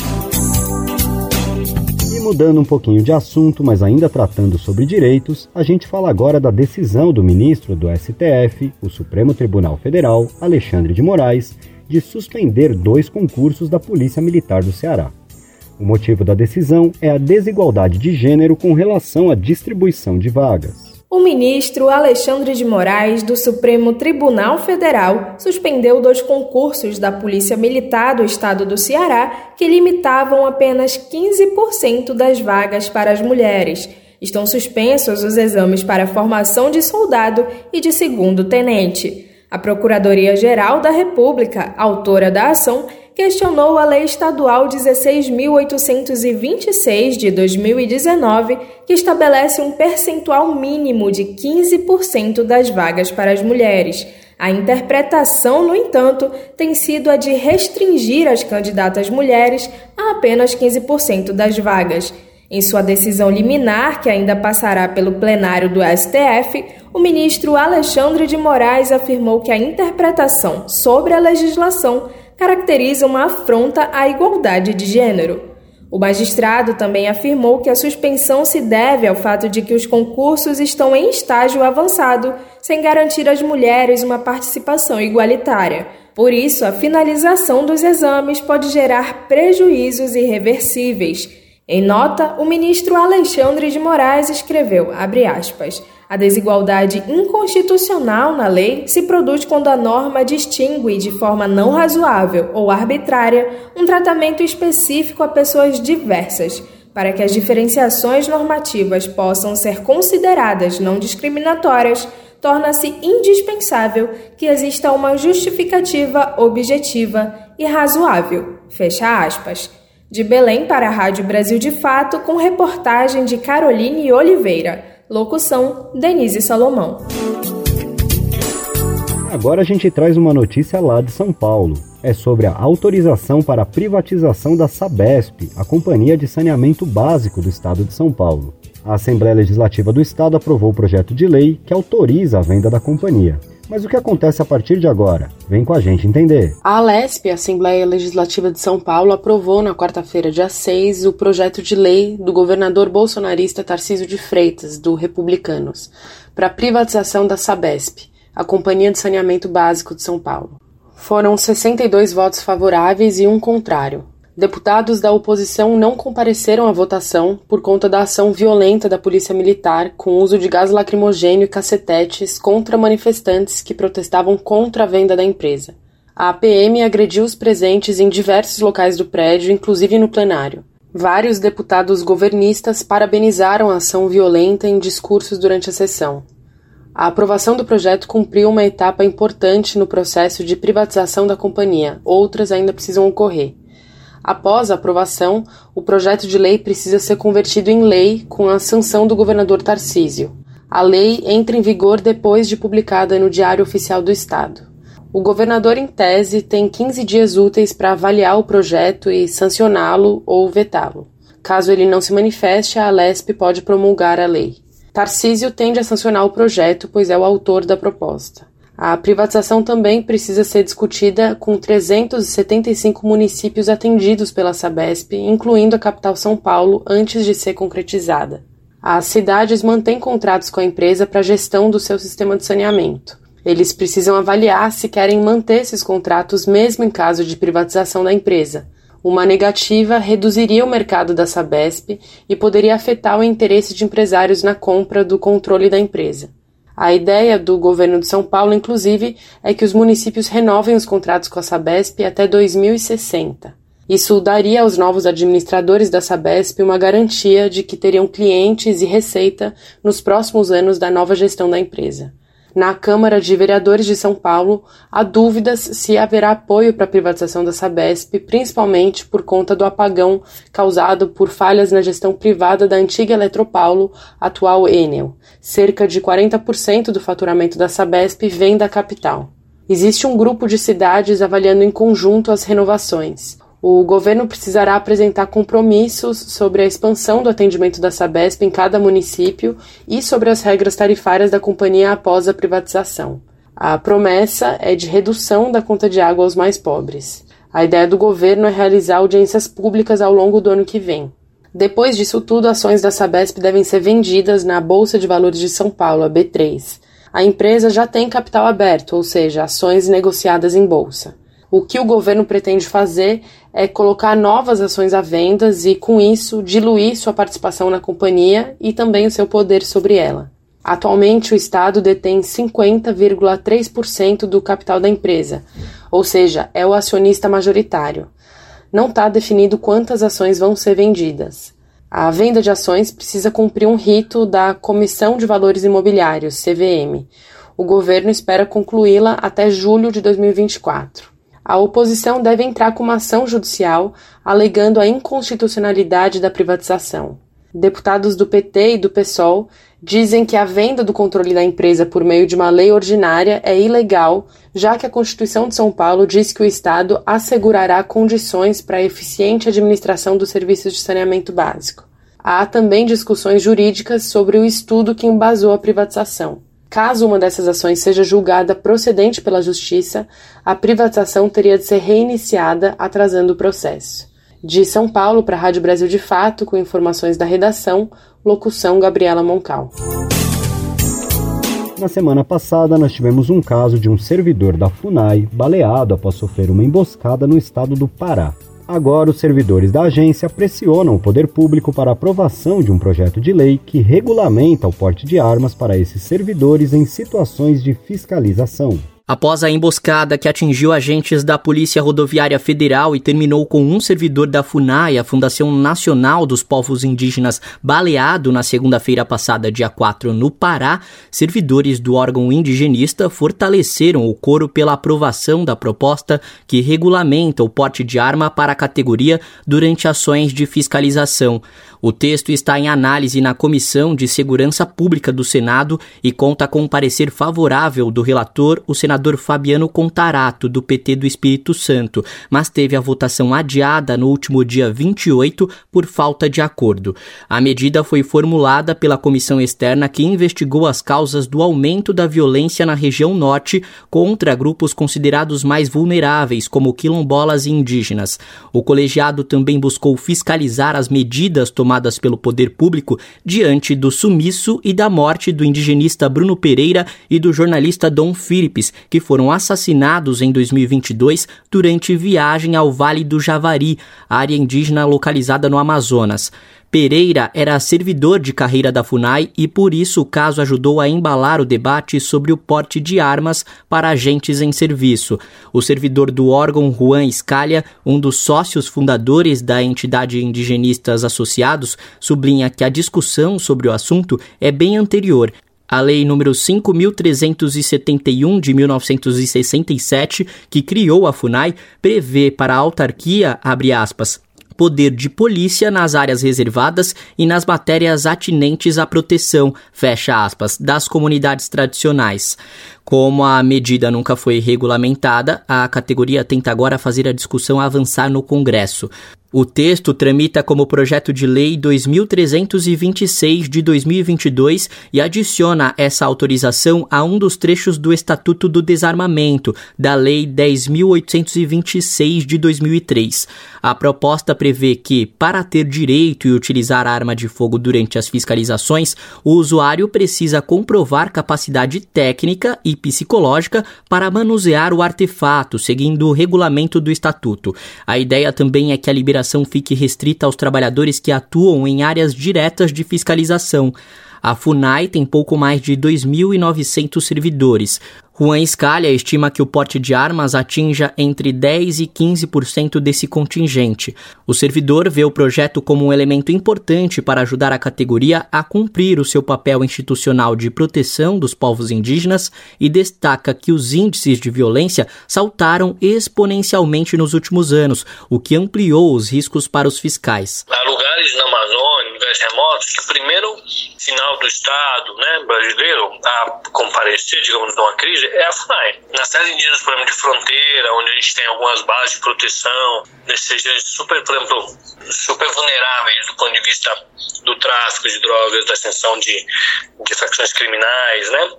E mudando um pouquinho de assunto, mas ainda tratando sobre direitos, a gente fala agora da decisão do ministro do STF, o Supremo Tribunal Federal, Alexandre de Moraes, de suspender dois concursos da Polícia Militar do Ceará. O motivo da decisão é a desigualdade de gênero com relação à distribuição de vagas. O ministro Alexandre de Moraes, do Supremo Tribunal Federal, suspendeu dois concursos da Polícia Militar do Estado do Ceará que limitavam apenas 15% das vagas para as mulheres. Estão suspensos os exames para formação de soldado e de segundo tenente. A Procuradoria-Geral da República, autora da ação, questionou a Lei Estadual 16.826 de 2019, que estabelece um percentual mínimo de 15% das vagas para as mulheres. A interpretação, no entanto, tem sido a de restringir as candidatas mulheres a apenas 15% das vagas. Em sua decisão liminar, que ainda passará pelo plenário do STF, o ministro Alexandre de Moraes afirmou que a interpretação sobre a legislação caracteriza uma afronta à igualdade de gênero. O magistrado também afirmou que a suspensão se deve ao fato de que os concursos estão em estágio avançado, sem garantir às mulheres uma participação igualitária. Por isso, a finalização dos exames pode gerar prejuízos irreversíveis. Em nota, o ministro Alexandre de Moraes escreveu, aspas, a desigualdade inconstitucional na lei se produz quando a norma distingue de forma não razoável ou arbitrária um tratamento específico a pessoas diversas. Para que as diferenciações normativas possam ser consideradas não discriminatórias, torna-se indispensável que exista uma justificativa objetiva e razoável. Fecha aspas. De Belém para a Rádio Brasil de Fato, com reportagem de Caroline Oliveira. Locução: Denise Salomão. Agora a gente traz uma notícia lá de São Paulo. É sobre a autorização para a privatização da Sabesp, a Companhia de Saneamento Básico do Estado de São Paulo. A Assembleia Legislativa do Estado aprovou o projeto de lei que autoriza a venda da companhia. Mas o que acontece a partir de agora? Vem com a gente entender. A Alesp, a Assembleia Legislativa de São Paulo, aprovou na quarta-feira, dia 6, o projeto de lei do governador bolsonarista Tarcísio de Freitas, do Republicanos, para a privatização da Sabesp, a Companhia de Saneamento Básico de São Paulo. Foram 62 votos favoráveis e um contrário. Deputados da oposição não compareceram à votação por conta da ação violenta da Polícia Militar com uso de gás lacrimogênio e cacetetes contra manifestantes que protestavam contra a venda da empresa. A APM agrediu os presentes em diversos locais do prédio, inclusive no plenário. Vários deputados governistas parabenizaram a ação violenta em discursos durante a sessão. A aprovação do projeto cumpriu uma etapa importante no processo de privatização da companhia, outras ainda precisam ocorrer. Após a aprovação, o projeto de lei precisa ser convertido em lei com a sanção do governador Tarcísio. A lei entra em vigor depois de publicada no Diário Oficial do Estado. O governador, em tese, tem 15 dias úteis para avaliar o projeto e sancioná-lo ou vetá-lo. Caso ele não se manifeste, a Alesp pode promulgar a lei. Tarcísio tende a sancionar o projeto, pois é o autor da proposta. A privatização também precisa ser discutida com 375 municípios atendidos pela Sabesp, incluindo a capital São Paulo, antes de ser concretizada. As cidades mantêm contratos com a empresa para a gestão do seu sistema de saneamento. Eles precisam avaliar se querem manter esses contratos mesmo em caso de privatização da empresa. Uma negativa reduziria o mercado da Sabesp e poderia afetar o interesse de empresários na compra do controle da empresa. A ideia do governo de São Paulo, inclusive, é que os municípios renovem os contratos com a Sabesp até 2060. Isso daria aos novos administradores da Sabesp uma garantia de que teriam clientes e receita nos próximos anos da nova gestão da empresa. Na Câmara de Vereadores de São Paulo, há dúvidas se haverá apoio para a privatização da Sabesp, principalmente por conta do apagão causado por falhas na gestão privada da antiga Eletropaulo, atual Enel. Cerca de 40% do faturamento da Sabesp vem da capital. Existe um grupo de cidades avaliando em conjunto as renovações. O governo precisará apresentar compromissos sobre a expansão do atendimento da Sabesp em cada município e sobre as regras tarifárias da companhia após a privatização. A promessa é de redução da conta de água aos mais pobres. A ideia do governo é realizar audiências públicas ao longo do ano que vem. Depois disso tudo, ações da Sabesp devem ser vendidas na Bolsa de Valores de São Paulo, a B3. A empresa já tem capital aberto, ou seja, ações negociadas em bolsa. O que o governo pretende fazer é colocar novas ações à venda e, com isso, diluir sua participação na companhia e também o seu poder sobre ela. Atualmente, o Estado detém 50,3% do capital da empresa, ou seja, é o acionista majoritário. Não está definido quantas ações vão ser vendidas. A venda de ações precisa cumprir um rito da Comissão de Valores Imobiliários, CVM. O governo espera concluí-la até julho de 2024. A oposição deve entrar com uma ação judicial alegando a inconstitucionalidade da privatização. Deputados do PT e do PSOL dizem que a venda do controle da empresa por meio de uma lei ordinária é ilegal, já que a Constituição de São Paulo diz que o Estado assegurará condições para a eficiente administração dos serviços de saneamento básico. Há também discussões jurídicas sobre o estudo que embasou a privatização. Caso uma dessas ações seja julgada procedente pela Justiça, a privatização teria de ser reiniciada, atrasando o processo. De São Paulo para a Rádio Brasil de Fato, com informações da redação, locução Gabriela Moncal. Na semana passada, nós tivemos um caso de um servidor da FUNAI baleado após sofrer uma emboscada no estado do Pará. Agora, os servidores da agência pressionam o poder público para aprovação de um projeto de lei que regulamenta o porte de armas para esses servidores em situações de fiscalização. Após a emboscada que atingiu agentes da Polícia Rodoviária Federal e terminou com um servidor da FUNAI, a Fundação Nacional dos Povos Indígenas, baleado na segunda-feira passada, dia 4, no Pará, servidores do órgão indigenista fortaleceram o coro pela aprovação da proposta que regulamenta o porte de arma para a categoria durante ações de fiscalização. O texto está em análise na Comissão de Segurança Pública do Senado e conta com um parecer favorável do relator, o senador Fabiano Contarato, do PT do Espírito Santo, mas teve a votação adiada no último dia 28 por falta de acordo. A medida foi formulada pela comissão externa que investigou as causas do aumento da violência na região norte contra grupos considerados mais vulneráveis, como quilombolas e indígenas. O colegiado também buscou fiscalizar as medidas tomadas pelo poder público diante do sumiço e da morte do indigenista Bruno Pereira e do jornalista Dom Philips, que foram assassinados em 2022 durante viagem ao Vale do Javari, área indígena localizada no Amazonas. Pereira era servidor de carreira da FUNAI e por isso o caso ajudou a embalar o debate sobre o porte de armas para agentes em serviço. O servidor do órgão Juan Escalha, um dos sócios fundadores da entidade Indigenistas Associados, sublinha que a discussão sobre o assunto é bem anterior a Lei número 5371 de 1967, que criou a FUNAI, prevê para a autarquia, abre aspas, poder de polícia nas áreas reservadas e nas matérias atinentes à proteção, fecha aspas, das comunidades tradicionais. Como a medida nunca foi regulamentada, a categoria tenta agora fazer a discussão avançar no Congresso. O texto tramita como projeto de lei 2326 de 2022 e adiciona essa autorização a um dos trechos do Estatuto do Desarmamento, da Lei 10.826 de 2003. A proposta prevê que, para ter direito e utilizar a arma de fogo durante as fiscalizações, o usuário precisa comprovar capacidade técnica e psicológica para manusear o artefato, seguindo o regulamento do Estatuto. A ideia também é que a liberação fique restrita aos trabalhadores que atuam em áreas diretas de fiscalização. A FUNAI tem pouco mais de 2.900 servidores. Juan Scalha estima que o porte de armas atinja entre 10% e 15% desse contingente. O servidor vê o projeto como um elemento importante para ajudar a categoria a cumprir o seu papel institucional de proteção dos povos indígenas e destaca que os índices de violência saltaram exponencialmente nos últimos anos, o que ampliou os riscos para os fiscais. Há lugares na Amazônia, lugares remotos, que o primeiro sinal do Estado né, brasileiro a comparecer, digamos, numa crise é a FUNAI. Nas terras indígenas, por exemplo, de fronteira, onde a gente tem algumas bases de proteção, nessas regiões super, por exemplo, super vulneráveis do ponto de vista do tráfico de drogas, da ascensão de, de facções criminais, né?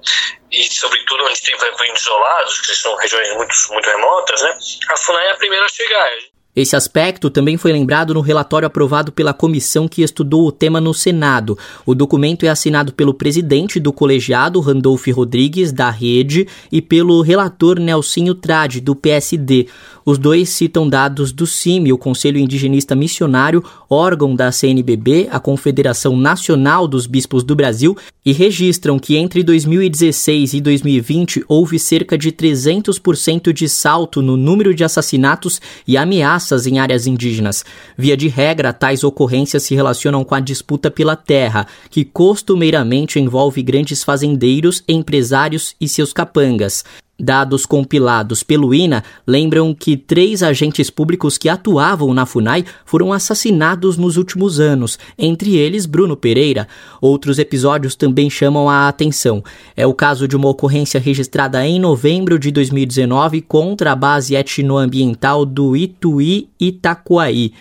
E, sobretudo, onde tem, por exemplo, isolados, que são regiões muito, muito remotas, né? A FUNAI é a primeira a chegar. Esse aspecto também foi lembrado no relatório aprovado pela comissão que estudou o tema no Senado. O documento é assinado pelo presidente do colegiado, Randolph Rodrigues, da Rede, e pelo relator Nelsinho Trade, do PSD. Os dois citam dados do CIMI, o Conselho Indigenista Missionário, órgão da CNBB, a Confederação Nacional dos Bispos do Brasil, e registram que entre 2016 e 2020 houve cerca de 300% de salto no número de assassinatos e ameaças em áreas indígenas. Via de regra, tais ocorrências se relacionam com a disputa pela terra, que costumeiramente envolve grandes fazendeiros, empresários e seus capangas. Dados compilados pelo INA lembram que três agentes públicos que atuavam na FUNAI foram assassinados nos últimos anos, entre eles Bruno Pereira. Outros episódios também chamam a atenção. É o caso de uma ocorrência registrada em novembro de 2019 contra a base etnoambiental do Ituí Itacoaí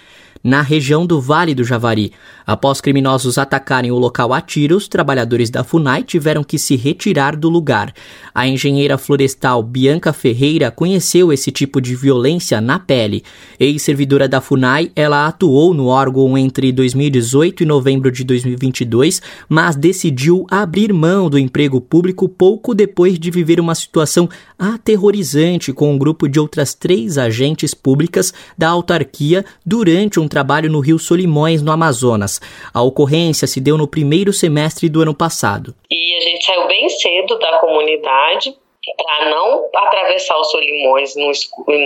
na região do Vale do Javari. Após criminosos atacarem o local a tiros, trabalhadores da FUNAI tiveram que se retirar do lugar. A engenheira florestal Bianca Ferreira conheceu esse tipo de violência na pele. Ex-servidora da FUNAI, ela atuou no órgão entre 2018 e novembro de 2022, mas decidiu abrir mão do emprego público pouco depois de viver uma situação aterrorizante com um grupo de outras três agentes públicas da autarquia durante um trabalho no Rio Solimões, no Amazonas. A ocorrência se deu no primeiro semestre do ano passado. E a gente saiu bem cedo da comunidade para não atravessar os Solimões no,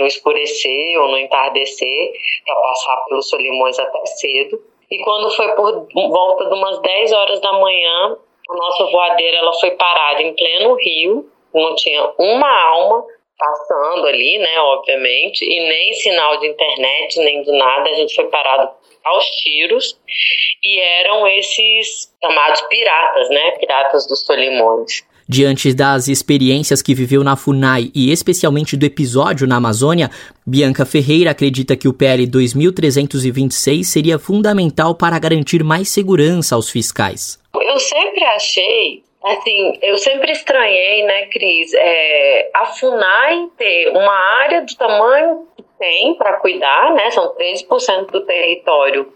escurecer ou no entardecer, para passar pelos Solimões até cedo. E quando foi por volta de umas 10 horas da manhã, a nossa voadeira ela foi parada em pleno rio, não tinha uma alma passando ali, né, obviamente, e nem sinal de internet, nem do nada, a gente foi parado aos tiros, e eram esses chamados piratas, né, piratas dos Solimões. Diante das experiências que viveu na FUNAI e especialmente do episódio na Amazônia, Bianca Ferreira acredita que o PL 2326 seria fundamental para garantir mais segurança aos fiscais. Eu sempre achei Assim, eu sempre estranhei, né, Cris, é, a FUNAI ter uma área do tamanho que tem para cuidar, né, são 13% do território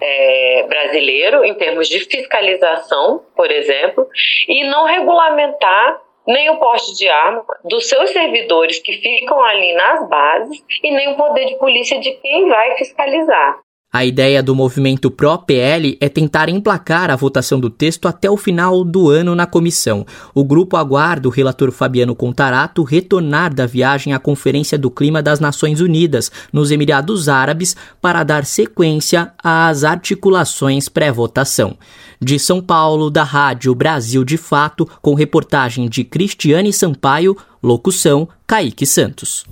é, brasileiro em termos de fiscalização, por exemplo, e não regulamentar nem o porte de arma dos seus servidores que ficam ali nas bases e nem o poder de polícia de quem vai fiscalizar. A ideia do movimento Pro-PL é tentar emplacar a votação do texto até o final do ano na comissão. O grupo aguarda o relator Fabiano Contarato retornar da viagem à Conferência do Clima das Nações Unidas, nos Emirados Árabes, para dar sequência às articulações pré-votação. De São Paulo, da Rádio Brasil de Fato, com reportagem de Cristiane Sampaio, locução Kaique Santos.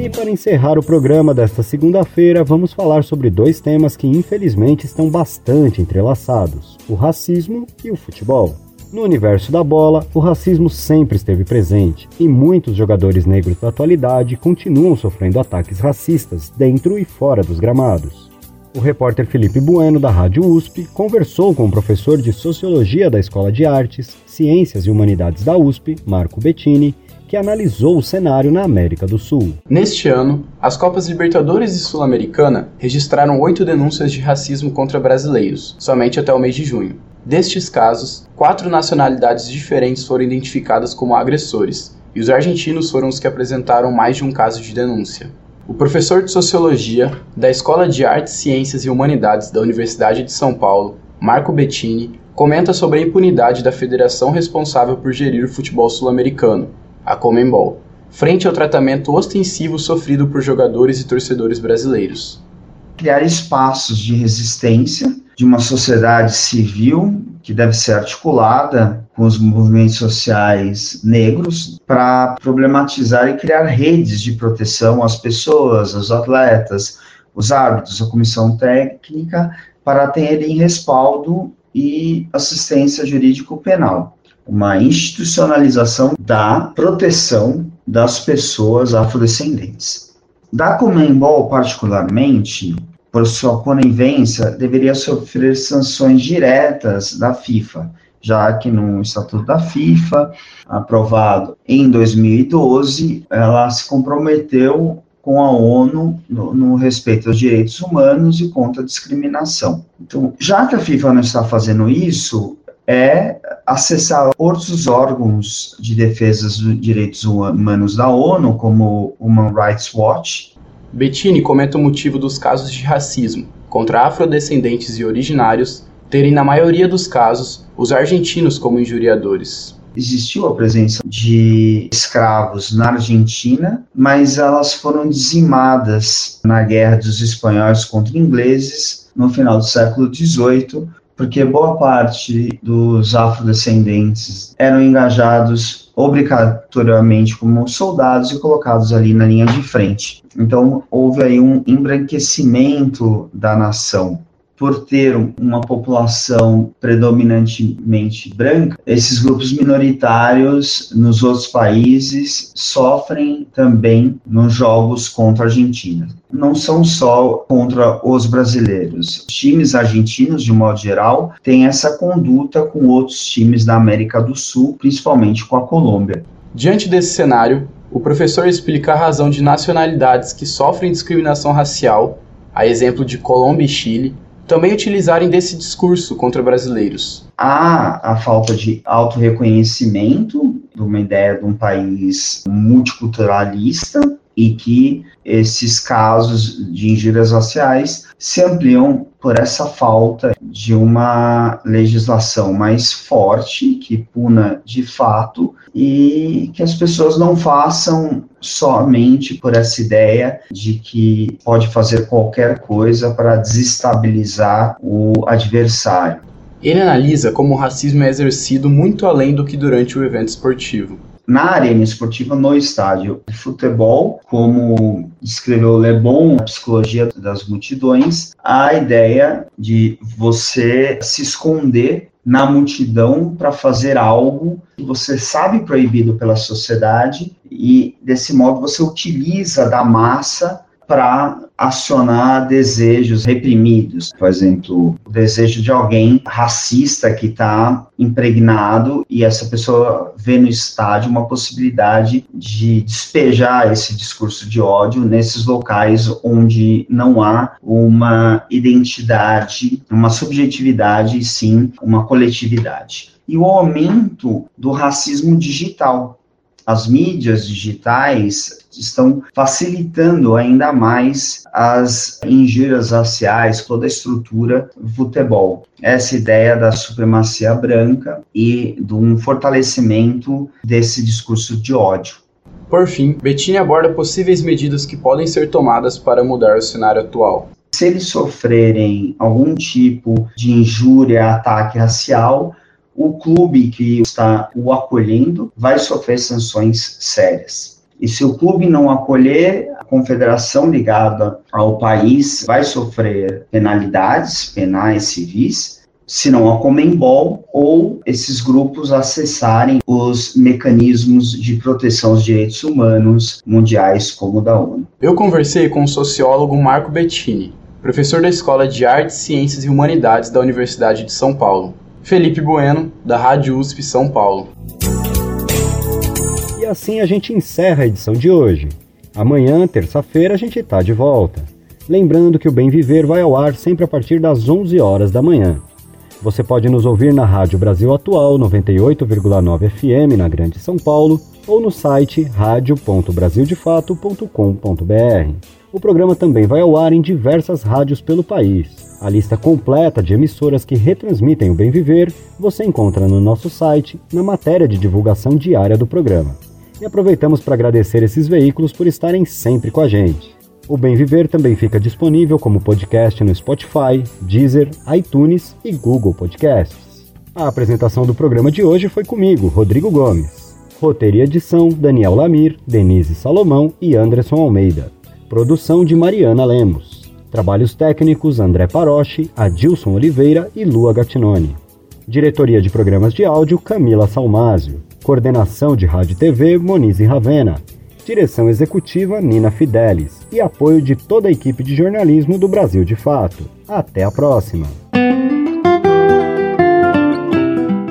E para encerrar o programa desta segunda-feira, vamos falar sobre dois temas que infelizmente estão bastante entrelaçados: o racismo e o futebol. No universo da bola, o racismo sempre esteve presente e muitos jogadores negros da atualidade continuam sofrendo ataques racistas dentro e fora dos gramados. O repórter Felipe Bueno, da Rádio USP, conversou com o professor de Sociologia da Escola de Artes, Ciências e Humanidades da USP, Marco Bettini, que analisou o cenário na América do Sul. Neste ano, as Copas Libertadores e Sul-Americana registraram oito denúncias de racismo contra brasileiros, somente até o mês de junho. Destes casos, quatro nacionalidades diferentes foram identificadas como agressores, e os argentinos foram os que apresentaram mais de um caso de denúncia. O professor de Sociologia da Escola de Artes, Ciências e Humanidades da Universidade de São Paulo, Marco Bettini, comenta sobre a impunidade da federação responsável por gerir o futebol sul-americano, a Comembol, frente ao tratamento ostensivo sofrido por jogadores e torcedores brasileiros. Criar espaços de resistência de uma sociedade civil que deve ser articulada com os movimentos sociais negros para problematizar e criar redes de proteção às pessoas, aos atletas, os árbitros, a comissão técnica para terem respaldo e assistência jurídico-penal. Uma institucionalização da proteção das pessoas afrodescendentes. Da Comembol, particularmente, por sua conivência, deveria sofrer sanções diretas da FIFA, já que no Estatuto da FIFA, aprovado em 2012, ela se comprometeu com a ONU no, no, respeito aos direitos humanos e contra a discriminação. Então, já que a FIFA não está fazendo isso, é acessar outros órgãos de defesa dos direitos humanos da ONU, como o Human Rights Watch. Bettini comenta o motivo dos casos de racismo contra afrodescendentes e originários terem, na maioria dos casos, os argentinos como injuriadores existiu a presença de escravos na Argentina, mas elas foram dizimadas na guerra dos espanhóis contra ingleses no final do século XVIII, porque boa parte dos afrodescendentes eram engajados obrigatoriamente como soldados e colocados ali na linha de frente. Então houve aí um embranquecimento da nação por ter uma população predominantemente branca, esses grupos minoritários nos outros países sofrem também nos jogos contra a Argentina. Não são só contra os brasileiros. Os times argentinos, de modo geral, têm essa conduta com outros times da América do Sul, principalmente com a Colômbia. Diante desse cenário, o professor explica a razão de nacionalidades que sofrem discriminação racial, a exemplo de Colômbia e Chile, também utilizarem desse discurso contra brasileiros. Há a falta de autorreconhecimento de uma ideia de um país multiculturalista e que esses casos de injúrias raciais se ampliam por essa falta de uma legislação mais forte que puna de fato e que as pessoas não façam somente por essa ideia de que pode fazer qualquer coisa para desestabilizar o adversário. Ele analisa como o racismo é exercido muito além do que durante o evento esportivo na arena esportiva no estádio de futebol, como descreveu Le Bon, a psicologia das multidões, a ideia de você se esconder na multidão para fazer algo que você sabe proibido pela sociedade e desse modo você utiliza da massa para acionar desejos reprimidos. Por exemplo, o desejo de alguém racista que está impregnado e essa pessoa vê no estádio uma possibilidade de despejar esse discurso de ódio nesses locais onde não há uma identidade, uma subjetividade, e sim uma coletividade. E o aumento do racismo digital, as mídias digitais estão facilitando ainda mais as injúrias raciais, toda a estrutura do futebol. Essa ideia da supremacia branca e de um fortalecimento desse discurso de ódio. Por fim, Bettini aborda possíveis medidas que podem ser tomadas para mudar o cenário atual. Se eles sofrerem algum tipo de injúria, ataque racial, o clube que está o acolhendo vai sofrer sanções sérias. E se o clube não acolher, a confederação ligada ao país vai sofrer penalidades penais civis, se não a Comembol ou esses grupos acessarem os mecanismos de proteção aos direitos humanos mundiais como o da ONU. Eu conversei com o sociólogo Marco Bettini, professor da Escola de Artes, Ciências e Humanidades da Universidade de São Paulo. Felipe Bueno, da Rádio USP São Paulo. Assim a gente encerra a edição de hoje. Amanhã, terça-feira, a gente tá de volta. Lembrando que o Bem Viver vai ao ar sempre a partir das 11 horas da manhã. Você pode nos ouvir na Rádio Brasil Atual 98,9 FM na Grande São Paulo ou no site radio.brasildefato.com.br. O programa também vai ao ar em diversas rádios pelo país. A lista completa de emissoras que retransmitem o Bem Viver você encontra no nosso site, na matéria de divulgação diária do programa. E aproveitamos para agradecer esses veículos por estarem sempre com a gente. O Bem Viver também fica disponível como podcast no Spotify, Deezer, iTunes e Google Podcasts. A apresentação do programa de hoje foi comigo, Rodrigo Gomes. Roteiro e edição: Daniel Lamir, Denise Salomão e Anderson Almeida. Produção de Mariana Lemos. Trabalhos técnicos André Paroche, Adilson Oliveira e Lua Gattinoni. Diretoria de Programas de Áudio Camila Salmásio. Coordenação de Rádio e TV Monize Ravena. Direção Executiva Nina Fidelis. E apoio de toda a equipe de jornalismo do Brasil de Fato. Até a próxima.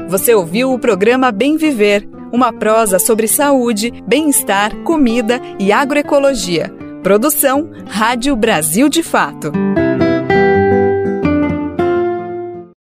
Você ouviu o programa Bem Viver, uma prosa sobre saúde, bem-estar, comida e agroecologia. Produção Rádio Brasil de Fato.